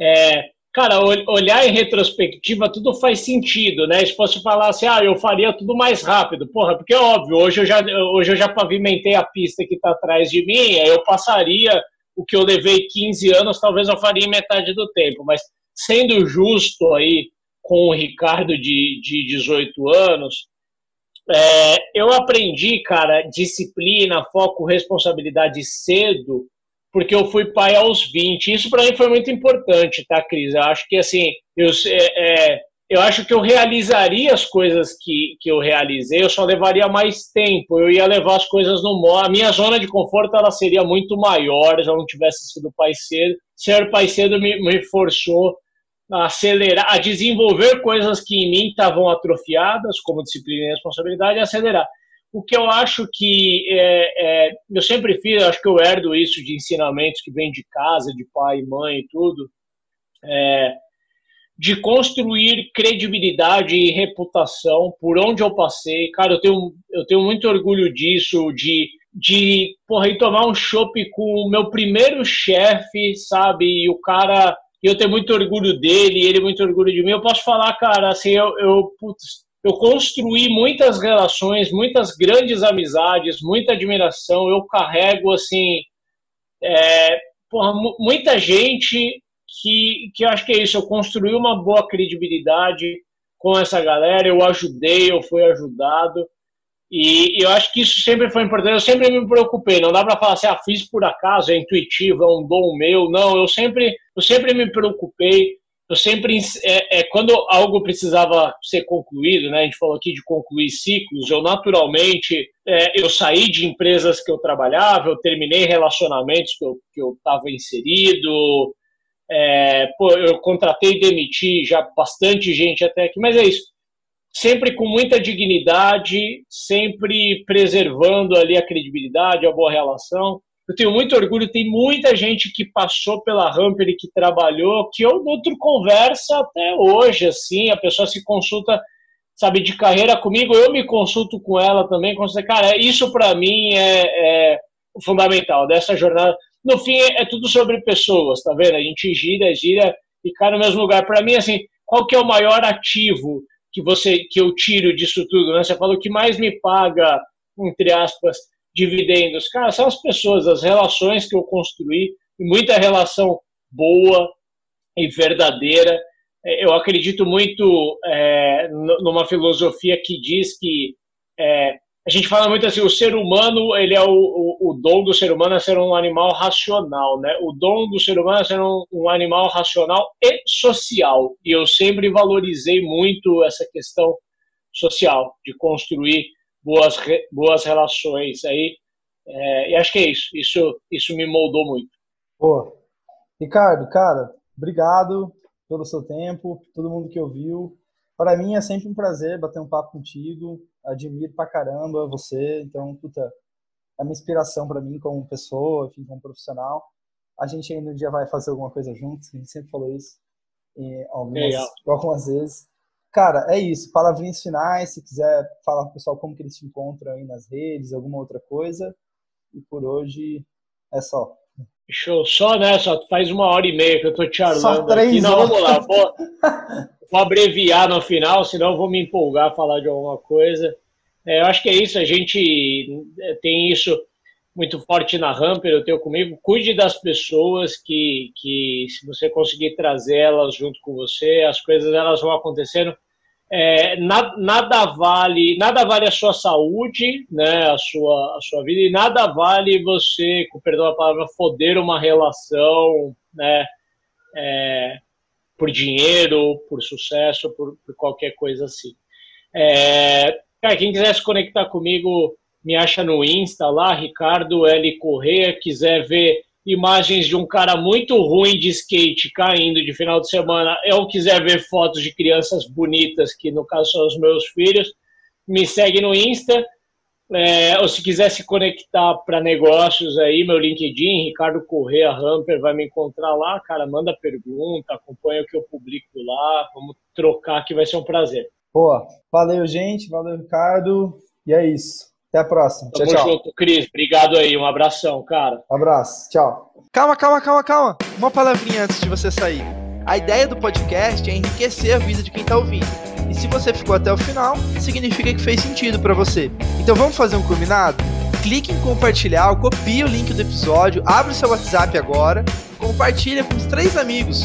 É, Cara, olhar em retrospectiva, tudo faz sentido, né? Se fosse falar assim, ah, eu faria tudo mais rápido. Porra, porque é óbvio, hoje eu já, hoje eu já pavimentei a pista que está atrás de mim, eu passaria o que eu levei 15 anos, talvez eu faria em metade do tempo. Mas sendo justo aí com o Ricardo de, de 18 anos, é, eu aprendi, cara, disciplina, foco, responsabilidade cedo porque eu fui pai aos 20. Isso para mim foi muito importante, tá, Cris? Eu acho que assim, eu, é, é, eu acho que eu realizaria as coisas que, que eu realizei, eu só levaria mais tempo, eu ia levar as coisas no modo. A minha zona de conforto ela seria muito maior se eu não tivesse sido pai cedo. Ser pai cedo me, me forçou a acelerar, a desenvolver coisas que em mim estavam atrofiadas, como disciplina e responsabilidade, e acelerar. O que eu acho que é, é, eu sempre fiz, acho que eu herdo isso de ensinamentos que vem de casa, de pai, mãe e tudo, é, de construir credibilidade e reputação por onde eu passei. Cara, eu tenho, eu tenho muito orgulho disso, de, de porra, ir tomar um chopp com o meu primeiro chefe, sabe? E o cara, eu tenho muito orgulho dele, ele muito orgulho de mim. Eu posso falar, cara, assim, eu, eu, putz, eu construí muitas relações, muitas grandes amizades, muita admiração. Eu carrego, assim, é, porra, muita gente que, que eu acho que é isso. Eu construí uma boa credibilidade com essa galera, eu ajudei, eu fui ajudado. E eu acho que isso sempre foi importante. Eu sempre me preocupei. Não dá para falar assim, ah, fiz por acaso, é intuitivo, é um dom meu. Não, eu sempre, eu sempre me preocupei. Eu sempre, é, é, quando algo precisava ser concluído, né? A gente falou aqui de concluir ciclos. Eu naturalmente, é, eu saí de empresas que eu trabalhava, eu terminei relacionamentos que eu que eu estava inserido. É, pô, eu contratei demiti já bastante gente até aqui, mas é isso. Sempre com muita dignidade, sempre preservando ali a credibilidade, a boa relação. Eu tenho muito orgulho, tem muita gente que passou pela Ramper e que trabalhou, que eu outro conversa até hoje, assim, a pessoa se consulta, sabe, de carreira comigo, eu me consulto com ela também, consulta, cara, isso para mim é, é fundamental dessa jornada no fim é, é tudo sobre pessoas, tá vendo? A gente gira, gira e cai no mesmo lugar. Para mim, assim, qual que é o maior ativo que você que eu tiro disso tudo? Né? Você falou que mais me paga, entre aspas, dividendos. Cara, são as pessoas, as relações que eu construí, e muita relação boa e verdadeira. É, eu acredito muito é, numa filosofia que diz que é, a gente fala muito assim, o ser humano, ele é o, o, o, dom do ser humano é ser um animal racional, né? O dom do ser humano é ser um, um animal racional e social. E eu sempre valorizei muito essa questão social, de construir boas, boas relações aí. É, e acho que é isso. Isso, isso me moldou muito. Boa. Ricardo, cara, obrigado pelo seu tempo, todo mundo que ouviu. Para mim é sempre um prazer bater um papo contigo admiro pra caramba você, então, puta, é uma inspiração para mim como pessoa, enfim, como profissional. A gente ainda um dia vai fazer alguma coisa juntos, a gente sempre falou isso algumas, algumas vezes. Cara, é isso. Palavrinhas finais, se quiser falar pro pessoal como que eles te encontram aí nas redes, alguma outra coisa. E por hoje é só. Show. Só, né? Só faz uma hora e meia que eu tô te armando Só três aqui. Não, vamos lá. Vou, [LAUGHS] vou abreviar no final, senão eu vou me empolgar a falar de alguma coisa. É, eu acho que é isso, a gente é, tem isso muito forte na Ramper, eu tenho comigo. Cuide das pessoas que, que se você conseguir trazer elas junto com você, as coisas elas vão acontecendo. É, nada, nada, vale nada vale a sua saúde, né, a sua, a sua vida, e nada vale você, com perdão a palavra, foder uma relação, né, é, por dinheiro, por sucesso, por, por qualquer coisa assim. É, cara, quem quiser se conectar comigo, me acha no Insta lá, Ricardo L. Correia, quiser ver imagens de um cara muito ruim de skate caindo de final de semana, eu quiser ver fotos de crianças bonitas, que no caso são os meus filhos, me segue no Insta. É, ou se quiser se conectar para negócios aí, meu LinkedIn, Ricardo Correia Ramper, vai me encontrar lá, cara, manda pergunta, acompanha o que eu publico lá, vamos trocar que vai ser um prazer. Boa, valeu gente, valeu Ricardo, e é isso. Até a próxima. Tamo tchau, junto, Cris. Obrigado aí. Um abração, cara. abraço. Tchau. Calma, calma, calma, calma. Uma palavrinha antes de você sair. A ideia do podcast é enriquecer a vida de quem está ouvindo. E se você ficou até o final, significa que fez sentido para você. Então vamos fazer um combinado? Clique em compartilhar, copie o link do episódio, abre o seu WhatsApp agora, compartilha com os três amigos,